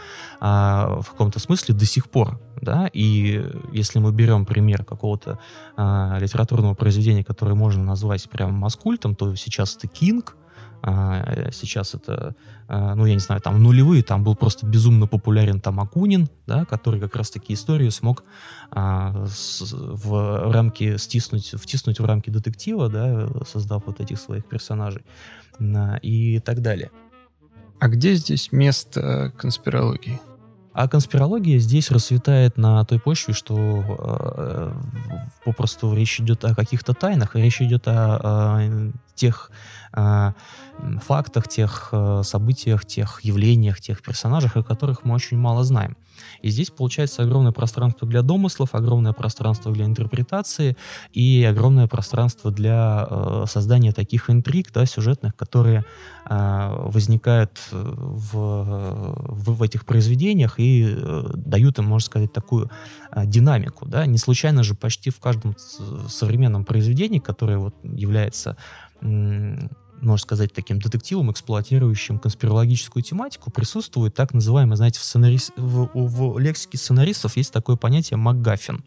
а, в каком-то смысле до сих пор, да, и если мы берем пример какого-то а, литературного произведения, которое можно назвать прям маскультом, то сейчас это Кинг, а, сейчас это, а, ну, я не знаю, там нулевые, там был просто безумно популярен там Акунин, да, который как раз-таки историю смог а, с- в рамки стиснуть, втиснуть в рамки детектива, да, создав вот этих своих персонажей а, и так далее. А где здесь место конспирологии? А конспирология здесь расцветает на той почве, что э, попросту речь идет о каких-то тайнах, речь идет о, о тех э, фактах, тех э, событиях, тех явлениях, тех персонажах, о которых мы очень мало знаем. И здесь получается огромное пространство для домыслов, огромное пространство для интерпретации и огромное пространство для э, создания таких интриг, да, сюжетных, которые э, возникают э, в, в, в этих произведениях и э, дают им, можно сказать, такую э, динамику. Да? Не случайно же почти в каждом современном произведении, которое вот является можно сказать, таким детективом, эксплуатирующим конспирологическую тематику, присутствует так называемый, знаете, в, сценарис- в, в лексике сценаристов есть такое понятие МакГаффин.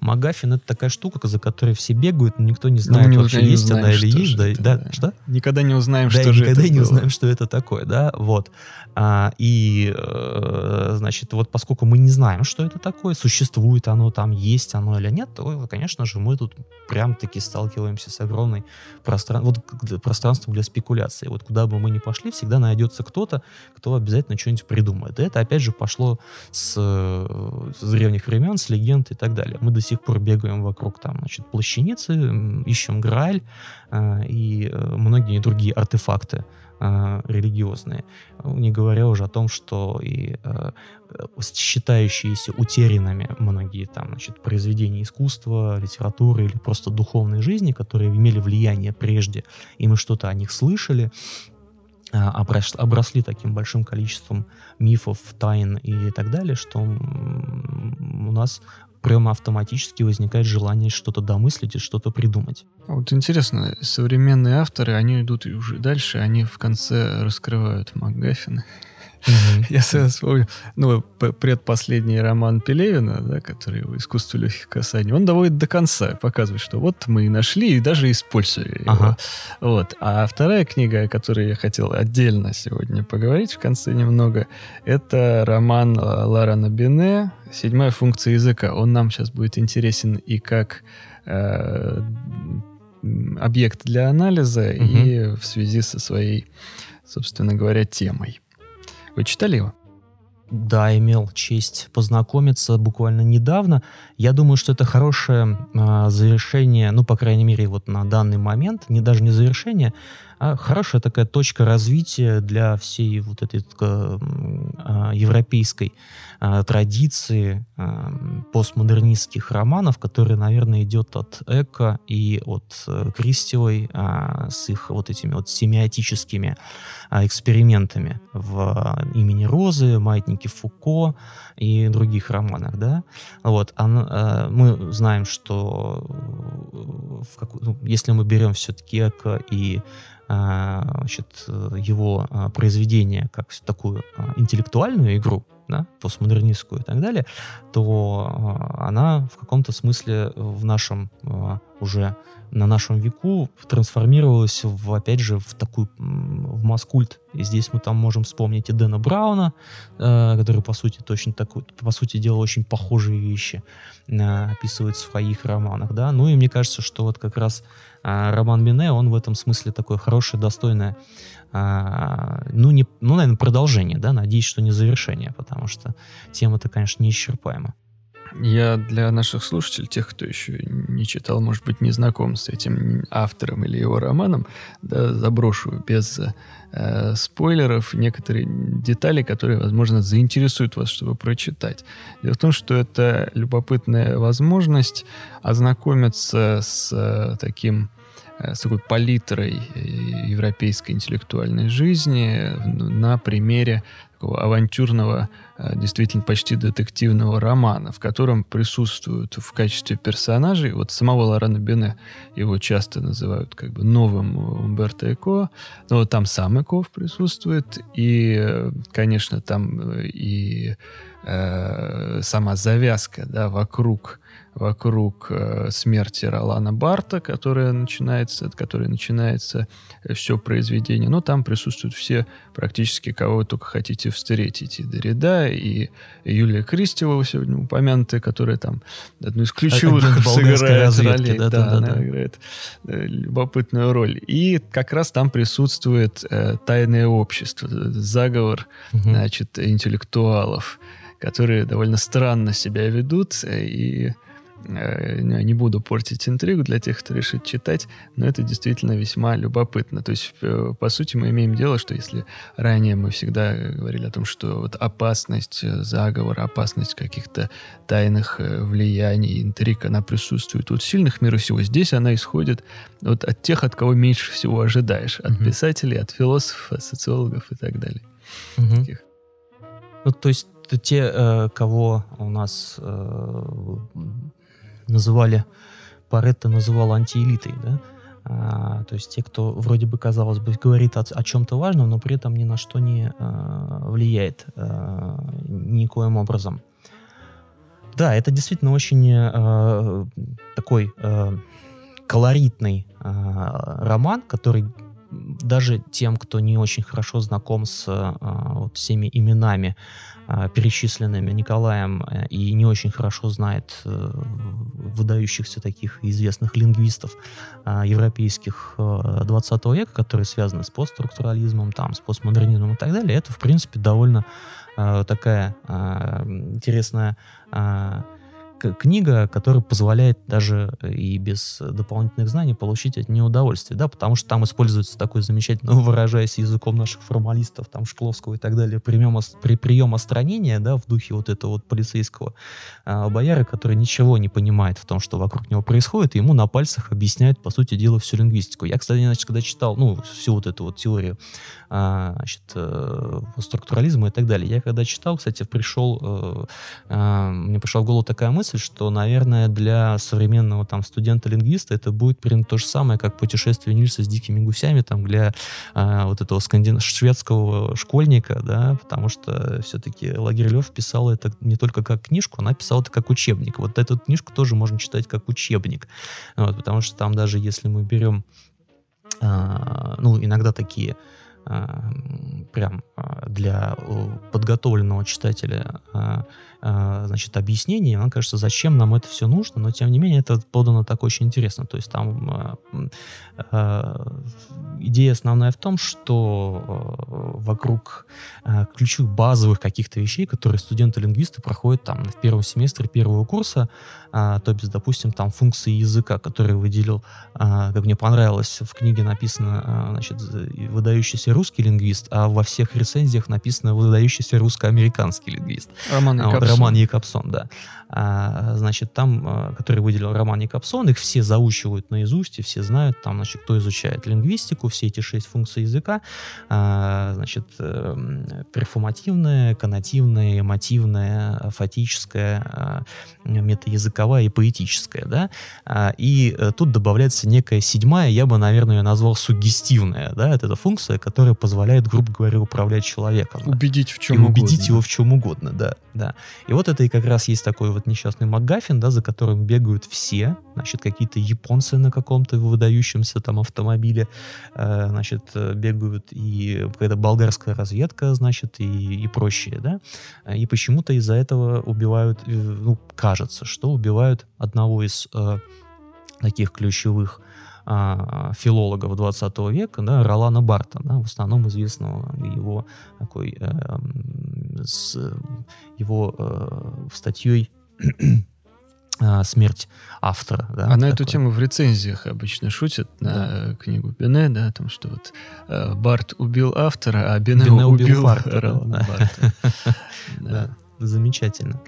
МакГаффин — это такая штука, за которой все бегают, но никто не знает, мы вообще есть она или есть. Да, это, да, да. что? Никогда не узнаем, Да, что же никогда это не было. узнаем, что это такое, да, вот. А, и, э, значит, вот поскольку мы не знаем, что это такое, существует оно там, есть оно или нет, то, конечно же, мы тут прям-таки сталкиваемся с огромной простран... вот, к- пространством для спекуляции. Вот куда бы мы ни пошли, всегда найдется кто-то, кто обязательно что-нибудь придумает. И это, опять же, пошло с, э, с древних времен, с легенд и так далее. Мы до сих пор бегаем вокруг там, значит, плащаницы, ищем Грааль э, и э, многие другие артефакты религиозные. Не говоря уже о том, что и э, э, считающиеся утерянными многие там, значит, произведения искусства, литературы или просто духовной жизни, которые имели влияние прежде, и мы что-то о них слышали, обраш- обросли таким большим количеством мифов, тайн и так далее, что у нас прямо автоматически возникает желание что-то домыслить и что-то придумать. Вот интересно, современные авторы, они идут уже дальше, они в конце раскрывают Я сразу вспомнил, ну, предпоследний роман Пелевина, да, который его «Искусство легких касаний», он доводит до конца, показывает, что вот мы и нашли, и даже использовали его. Ага. Вот. А вторая книга, о которой я хотел отдельно сегодня поговорить в конце немного, это роман э, Ларана Бене «Седьмая функция языка». Он нам сейчас будет интересен и как э, объект для анализа, и в связи со своей, собственно говоря, темой. Вы читали его? Да, имел честь познакомиться буквально недавно. Я думаю, что это хорошее а, завершение, ну, по крайней мере, вот на данный момент, не даже не завершение, а, хорошая такая точка развития для всей вот этой а, европейской а, традиции а, постмодернистских романов, которая, наверное, идет от Эко и от а, Кристиой а, с их вот этими вот семиотическими экспериментами в а, «Имени Розы», «Маятники Фуко» и других романах, да. Вот, она, а, мы знаем, что в как, ну, если мы берем все-таки Эко и а, значит, его а, произведение как такую а, интеллектуальную игру, да, постмодернистскую и так далее, то она в каком-то смысле в нашем уже на нашем веку трансформировалась в, опять же, в такую, в маскульт. И здесь мы там можем вспомнить и Дэна Брауна, э, который, по сути, точно такой, по сути дела, очень похожие вещи э, описывает в своих романах, да. Ну и мне кажется, что вот как раз э, роман Мине, он в этом смысле такое хорошее, достойное, э, ну, не, ну, наверное, продолжение, да, надеюсь, что не завершение, потому что тема-то, конечно, неисчерпаема. Я для наших слушателей, тех, кто еще не читал, может быть, не знаком с этим автором или его романом, да, заброшу без э, спойлеров некоторые детали, которые, возможно, заинтересуют вас, чтобы прочитать. Дело в том, что это любопытная возможность ознакомиться с э, таким э, с такой палитрой э, европейской интеллектуальной жизни на примере такого авантюрного, э, действительно почти детективного романа, в котором присутствуют в качестве персонажей, вот самого Лорана Бене, его часто называют как бы новым Умберто Эко, но вот там сам Эков присутствует, и, конечно, там э, и э, сама завязка да, вокруг вокруг э, смерти Ролана Барта, которая начинается, от которой начинается э, все произведение. Но там присутствуют все, практически кого вы только хотите встретить. И Дорида, и Юлия Кристева, сегодня упомянутая, которая там одну из ключевых сыграет ролей. Да, да, да, она да. играет э, любопытную роль. И как раз там присутствует э, тайное общество, заговор, угу. значит, интеллектуалов которые довольно странно себя ведут и Э, не буду портить интригу для тех, кто решит читать, но это действительно весьма любопытно. То есть, э, по сути, мы имеем дело, что если ранее мы всегда говорили о том, что вот опасность э, заговора, опасность каких-то тайных влияний, интриг, она присутствует от сильных мира всего, здесь она исходит вот от тех, от кого меньше всего ожидаешь. От угу. писателей, от философов, от социологов и так далее. Угу. Ну, то есть те, кого у нас называли, Паретто называл антиэлитой, да, а, то есть те, кто вроде бы, казалось бы, говорит о, о чем-то важном, но при этом ни на что не а, влияет а, никоим образом. Да, это действительно очень а, такой а, колоритный а, роман, который даже тем, кто не очень хорошо знаком с а, вот, всеми именами, перечисленными Николаем, э, и не очень хорошо знает а, выдающихся таких известных лингвистов а, европейских а, 20 века, которые связаны с постструктурализмом, там, с постмодернизмом и так далее, это, в принципе, довольно а, такая а, интересная а, книга, которая позволяет даже э, и без дополнительных знаний получить от нее удовольствие, да, потому что там используется такой замечательно, выражаясь языком наших формалистов, там, Шкловского и так далее, прием, при, прием остранения, да, в духе вот этого вот полицейского а, бояра, который ничего не понимает в том, что вокруг него происходит, и ему на пальцах объясняют, по сути дела, всю лингвистику. Я, кстати, значит, когда читал, ну, всю вот эту вот теорию, значит, э, структурализма и так далее, я когда читал, кстати, пришел, э, э, мне пришла в голову такая мысль, что, наверное, для современного там студента-лингвиста это будет примерно то же самое, как путешествие Нильса с дикими гусями там для а, вот этого скандин... шведского школьника, да, потому что все-таки Лагерь писал это не только как книжку, она писала это как учебник. Вот эту книжку тоже можно читать как учебник, вот, потому что там даже если мы берем, а, ну, иногда такие прям для подготовленного читателя значит, объяснение, нам кажется, зачем нам это все нужно, но тем не менее это подано так очень интересно. То есть там идея основная в том, что вокруг ключевых базовых каких-то вещей, которые студенты-лингвисты проходят там в первом семестре первого курса, то есть, допустим, там функции языка, которые выделил, как мне понравилось, в книге написано, значит, выдающийся русский лингвист, а во всех рецензиях написано выдающийся русско-американский лингвист. Роман Якобсон. Роман Якобсон, да. А, значит, там, а, который выделил Роман Якобсон, их все заучивают наизусть, и все знают, там, значит, кто изучает лингвистику, все эти шесть функций языка, а, значит, эм, перформативная, коннотивная, эмотивная, фатическая, метаязыковая и поэтическая, да, и э, тут добавляется некая седьмая, я бы, наверное, ее назвал сугестивная, да, это функция, которая позволяет, грубо говоря, управлять человеком. Убедить в чем и угодно. убедить его в чем угодно, да, да. И вот это и как раз есть такой вот несчастный МакГаффин, да, за которым бегают все, значит, какие-то японцы на каком-то выдающемся там автомобиле, э, значит, бегают и какая-то болгарская разведка, значит, и, и прочее, да, и почему-то из-за этого убивают, э, ну, кажется, что убивают одного из э, таких ключевых а, филологов 20 века, да, Ролана Барта, да, в основном известного его такой э, с его э, статьей а, смерть автора. Да, а на эту тему в рецензиях обычно шутят на да. книгу Бене, да, там что вот э, Барт убил автора, а Бене, Бене убил, убил Барта. Да. Барта. да. Замечательно.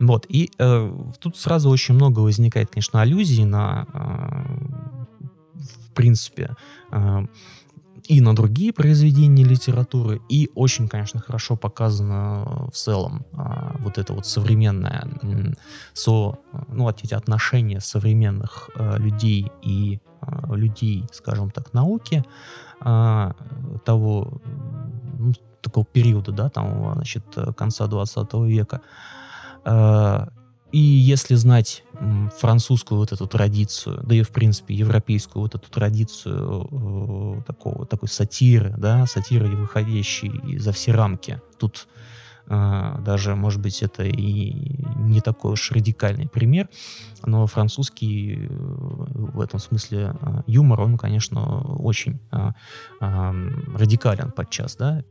Вот, и э, тут сразу очень много возникает, конечно, аллюзий на, э, в принципе, э, и на другие произведения литературы, и очень, конечно, хорошо показано в целом а, вот это вот современное со, ну, эти отношения современных а, людей и а, людей, скажем так, науки а, того ну, такого периода, да, там, значит, конца 20 века. А, и если знать французскую вот эту традицию, да и, в принципе, европейскую вот эту традицию э, такого, такой сатиры, да, сатиры, выходящей за все рамки, тут э, даже, может быть, это и не такой уж радикальный пример, но французский э, в этом смысле э, юмор, он, конечно, очень э, э, радикален подчас, да,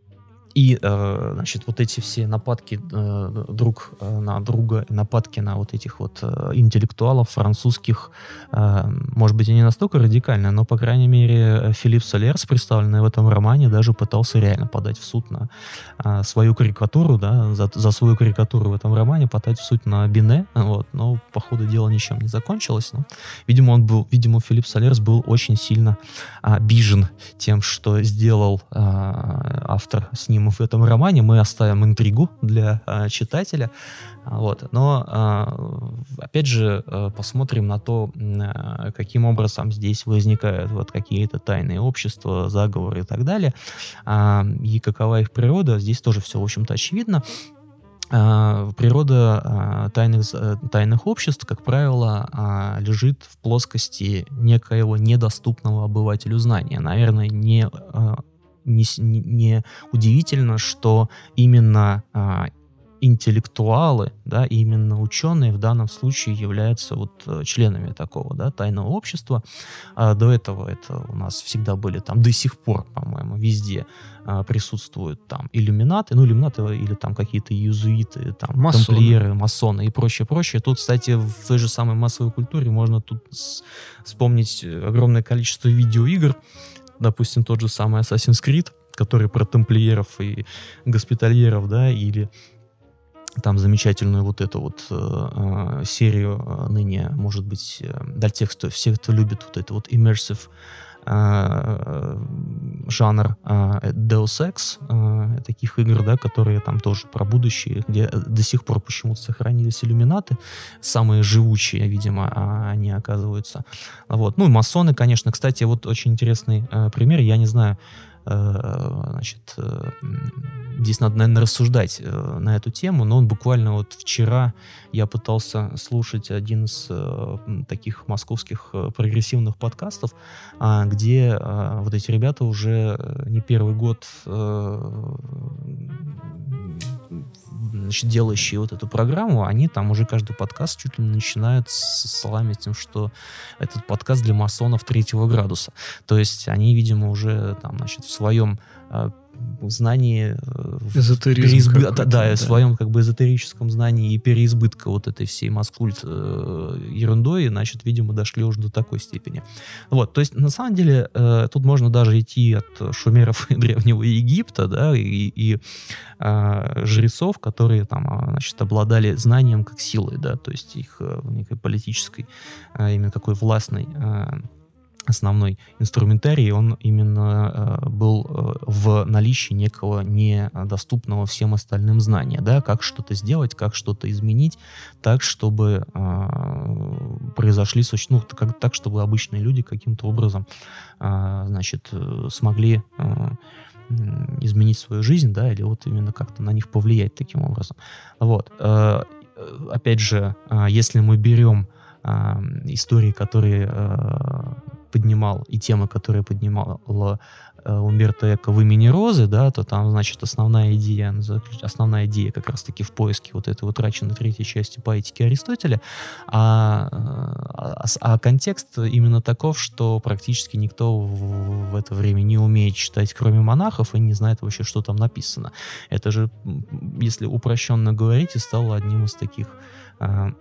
и, э, значит, вот эти все нападки э, друг э, на друга, нападки на вот этих вот интеллектуалов французских, может быть, и не настолько радикальные, но, по крайней мере, Филипп Солерс, представленный в этом романе, даже пытался реально подать в суд на свою карикатуру, да, за, за свою карикатуру в этом романе подать в суд на Бине, вот, но, по ходу дела, ничем не закончилось. Но, видимо, он был, видимо, Филипп Солерс был очень сильно обижен тем, что сделал автор с ним в этом романе. Мы оставим интригу для э, читателя. Вот. Но, э, опять же, э, посмотрим на то, э, каким образом здесь возникают вот какие-то тайные общества, заговоры и так далее. Э, и какова их природа. Здесь тоже все, в общем-то, очевидно. Природа тайных, тайных обществ, как правило, лежит в плоскости некоего недоступного обывателю знания. Наверное, не не, не удивительно, что именно а, интеллектуалы, да, именно ученые в данном случае являются вот э, членами такого, да, тайного общества. А до этого это у нас всегда были там, до сих пор, по-моему, везде а, присутствуют там иллюминаты, ну, иллюминаты или там какие-то иезуиты, там, масоны. тамплиеры, масоны и прочее, прочее. Тут, кстати, в той же самой массовой культуре можно тут вспомнить огромное количество видеоигр, допустим, тот же самый Assassin's Creed, который про тамплиеров и госпитальеров, да, или там замечательную вот эту вот э, э серию э, ныне, может быть, э, кто, все, кто любит вот это вот immersive жанр э, Deus Ex, э, таких игр, да, которые там тоже про будущее, где до сих пор почему-то сохранились иллюминаты, самые живучие, видимо, а они оказываются. Вот. Ну и масоны, конечно. Кстати, вот очень интересный э, пример, я не знаю, значит, здесь надо, наверное, рассуждать на эту тему, но он буквально вот вчера я пытался слушать один из таких московских прогрессивных подкастов, а, где вот эти ребята уже не первый год значит, делающие вот эту программу, они там уже каждый подкаст чуть ли не начинают с словами тем, что этот подкаст для масонов третьего градуса. То есть они, видимо, уже там, значит, в своем а, знании э, Эзотеризм переизбы... да, да, своем как бы эзотерическом знании и переизбытка вот этой всей маскульт э, ерундой, значит, видимо, дошли уже до такой степени. Вот, то есть, на самом деле, э, тут можно даже идти от шумеров и Древнего Египта, да, и, и э, жрецов, которые там, а, значит, обладали знанием как силой, да, то есть их некой политической, э, именно такой властной э, основной инструментарий, он именно э, был э, в наличии некого недоступного всем остальным знания, да, как что-то сделать, как что-то изменить, так, чтобы э, произошли, ну, как, так, чтобы обычные люди каким-то образом, э, значит, э, смогли э, изменить свою жизнь, да, или вот именно как-то на них повлиять таким образом. Вот. Э, опять же, если мы берем истории, которые поднимал, и темы, которые поднимала э, Умберто Эко в имени Розы, да, то там, значит, основная идея, основная идея как раз-таки в поиске вот этой утраченной третьей части поэтики Аристотеля, а, а, а контекст именно таков, что практически никто в, в это время не умеет читать, кроме монахов, и не знает вообще, что там написано. Это же, если упрощенно говорить, и стало одним из таких а,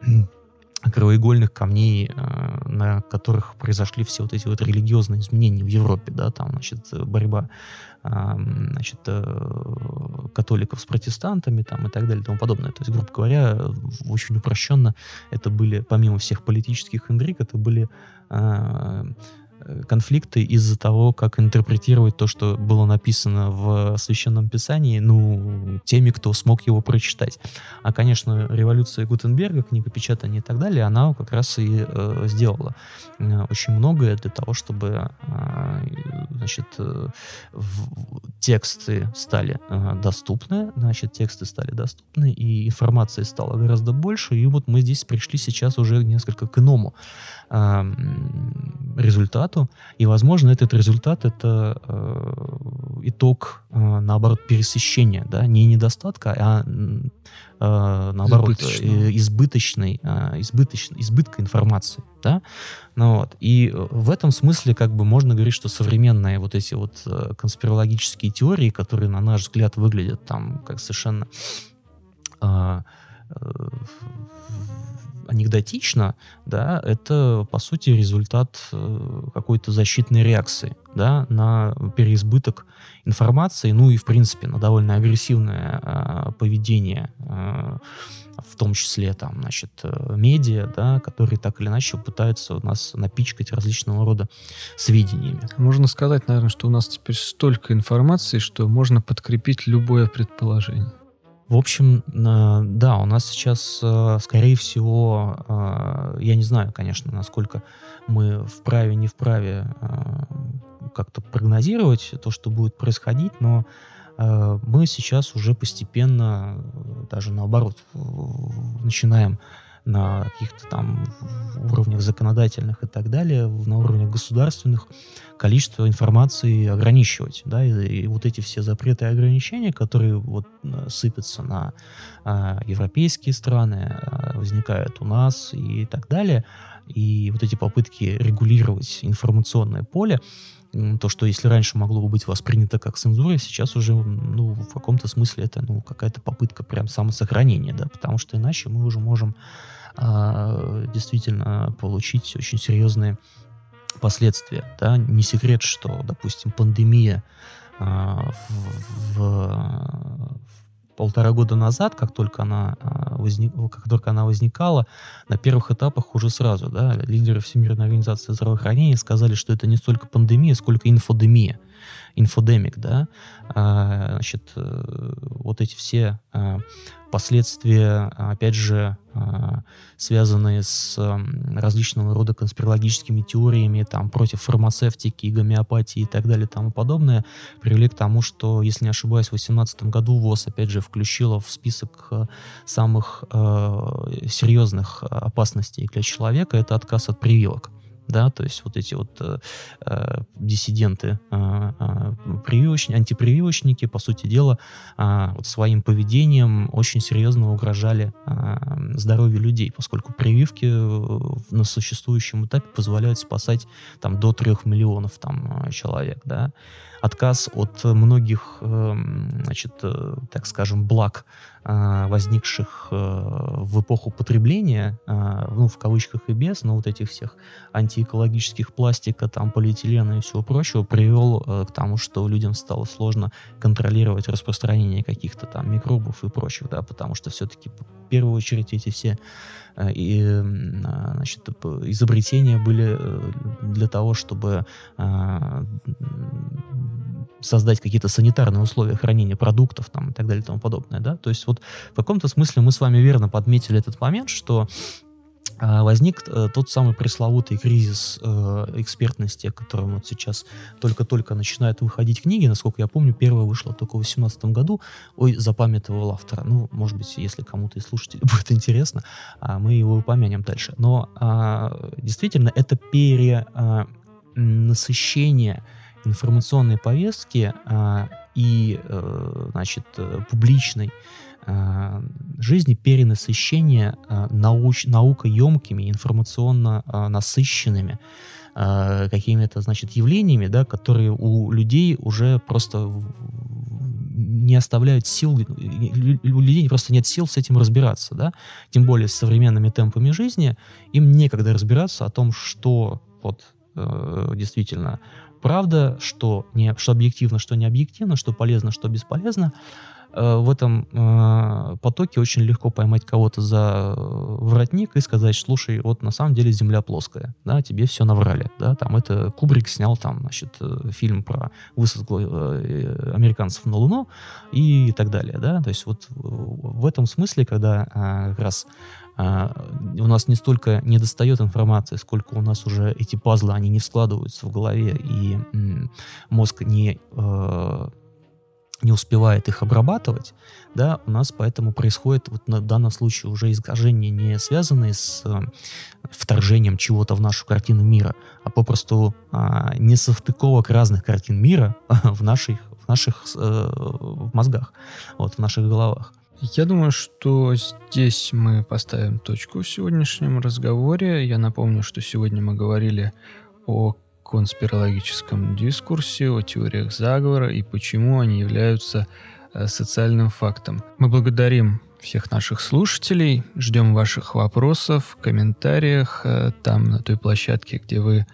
краеугольных камней, э, на которых произошли все вот эти вот религиозные изменения в Европе, да, там, значит, борьба, значит, э, католиков с протестантами, там, и так далее, и тому подобное. То есть, грубо говоря, очень упрощенно это были, помимо всех политических интриг, это были э, Э, конфликты из-за того, как интерпретировать то, что было написано в Священном Писании, ну, теми, кто смог его прочитать. А, конечно, революция Гутенберга, книгопечатание и так далее, она как раз и э, сделала э, очень многое для того, чтобы э, значит, э, в, тексты стали э, доступны, значит, тексты стали доступны, и информации стало гораздо больше, и вот мы здесь пришли сейчас уже несколько к иному э, результату. И, возможно, этот результат это э, итог, э, наоборот, пересыщения, да, не недостатка, а э, наоборот э, избыточной, э, избыточ, избытка информации, да. Ну, вот. И в этом смысле как бы можно говорить, что современные вот эти вот э, конспирологические теории, которые, на наш взгляд, выглядят там как совершенно э, э анекдотично, да, это, по сути, результат э, какой-то защитной реакции, да, на переизбыток информации, ну и, в принципе, на довольно агрессивное э, поведение, э, в том числе, там, значит, э, медиа, да, которые так или иначе пытаются у нас напичкать различного рода сведениями. Можно сказать, наверное, что у нас теперь столько информации, что можно подкрепить любое предположение. В общем, да, у нас сейчас, э, скорее всего, э, я не знаю, конечно, насколько мы вправе, не вправе э, как-то прогнозировать то, что будет происходить, но мы сейчас уже постепенно, даже наоборот, начинаем на каких-то там уровнях законодательных и так далее, на уровнях государственных количество информации ограничивать, да, и, и вот эти все запреты и ограничения, которые вот э, сыпятся на а, европейские страны, а, возникают у нас и так далее, и вот эти попытки регулировать информационное поле, то, что если раньше могло бы быть воспринято как цензура, сейчас уже, ну, в каком-то смысле это, ну, какая-то попытка прям самосохранения, да, потому что иначе мы уже можем а, действительно получить очень серьезные последствия, да, не секрет, что, допустим, пандемия а, в, в, полтора года назад, как только она, а, возник, как только она возникала, на первых этапах уже сразу, да, лидеры Всемирной организации здравоохранения сказали, что это не столько пандемия, сколько инфодемия. Инфодемик, да, а, значит, э, вот эти все а, последствия, опять же, а, связанные с различного рода конспирологическими теориями там, против фармацевтики, гомеопатии и так далее тому подобное, привели к тому, что, если не ошибаюсь, в 2018 году ВОЗ, опять же, включила в список э, самых э, серьезных опасностей для человека. Это отказ от прививок да, то есть вот эти вот э, э диссиденты, э, э, прививочники, антипрививочники, по сути дела, э, вот своим поведением очень серьезно угрожали э, здоровью людей, поскольку прививки на существующем этапе позволяют спасать там до трех миллионов там человек, да, отказ от многих, эм, значит, э, так скажем, благ, э, возникших э, в эпоху потребления, ну, в кавычках и без, но вот этих всех антиэкологических пластика, там, полиэтилена и всего прочего, привел к тому, что людям стало сложно контролировать распространение каких-то там микробов и прочих, да, потому что все-таки в первую очередь эти все и, значит, изобретения были э, для того, чтобы создать какие-то санитарные условия хранения продуктов там, и так далее и тому подобное. Да? То есть вот в каком-то смысле мы с вами верно подметили этот момент, что а, возник э, тот самый пресловутый кризис э, экспертности, о котором вот сейчас только-только начинают выходить книги. Насколько я помню, первая вышла только в 2018 году. Ой, запамятовал автора. Ну, может быть, если кому-то из слушателей будет интересно, а, мы его упомянем дальше. Но а, действительно, это перенасыщение информационной повестки а, и, а, значит, публичной Э, жизни перенасыщение э, науч, наукоемкими, информационно э, насыщенными какими-то, значит, явлениями, да, которые у людей уже просто не оставляют сил, у людей просто нет сил с этим разбираться, да, тем более с современными темпами жизни, им некогда разбираться о том, что вот э, действительно правда, что, не, что объективно, что не объективно, что полезно, что бесполезно, Э, в этом э, потоке очень легко поймать кого-то за э, воротник и сказать, слушай, вот на самом деле Земля плоская, да, тебе все наврали, да, там это Кубрик снял там, значит, фильм про высадку американцев на Луну и так далее, да, то есть вот в этом смысле, когда как раз у нас не столько не достает информации, сколько у нас уже эти пазлы, они не складываются в голове, и мозг не не успевает их обрабатывать, да, у нас поэтому происходит вот на данном случае уже искажения, не связанные с э, вторжением чего-то в нашу картину мира, а попросту э, несовтыковок разных картин мира в наших, в наших э, мозгах, вот, в наших головах. Я думаю, что здесь мы поставим точку в сегодняшнем разговоре. Я напомню, что сегодня мы говорили о конспирологическом дискурсе, о теориях заговора и почему они являются э, социальным фактом. Мы благодарим всех наших слушателей, ждем ваших вопросов комментариях, э, там на той площадке, где вы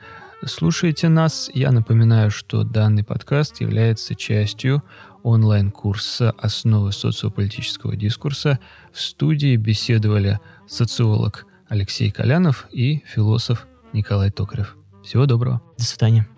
слушаете нас. Я напоминаю, что данный подкаст является частью онлайн-курса «Основы социополитического дискурса». В студии беседовали социолог Алексей Колянов и философ Николай Токарев. Всего доброго. До свидания.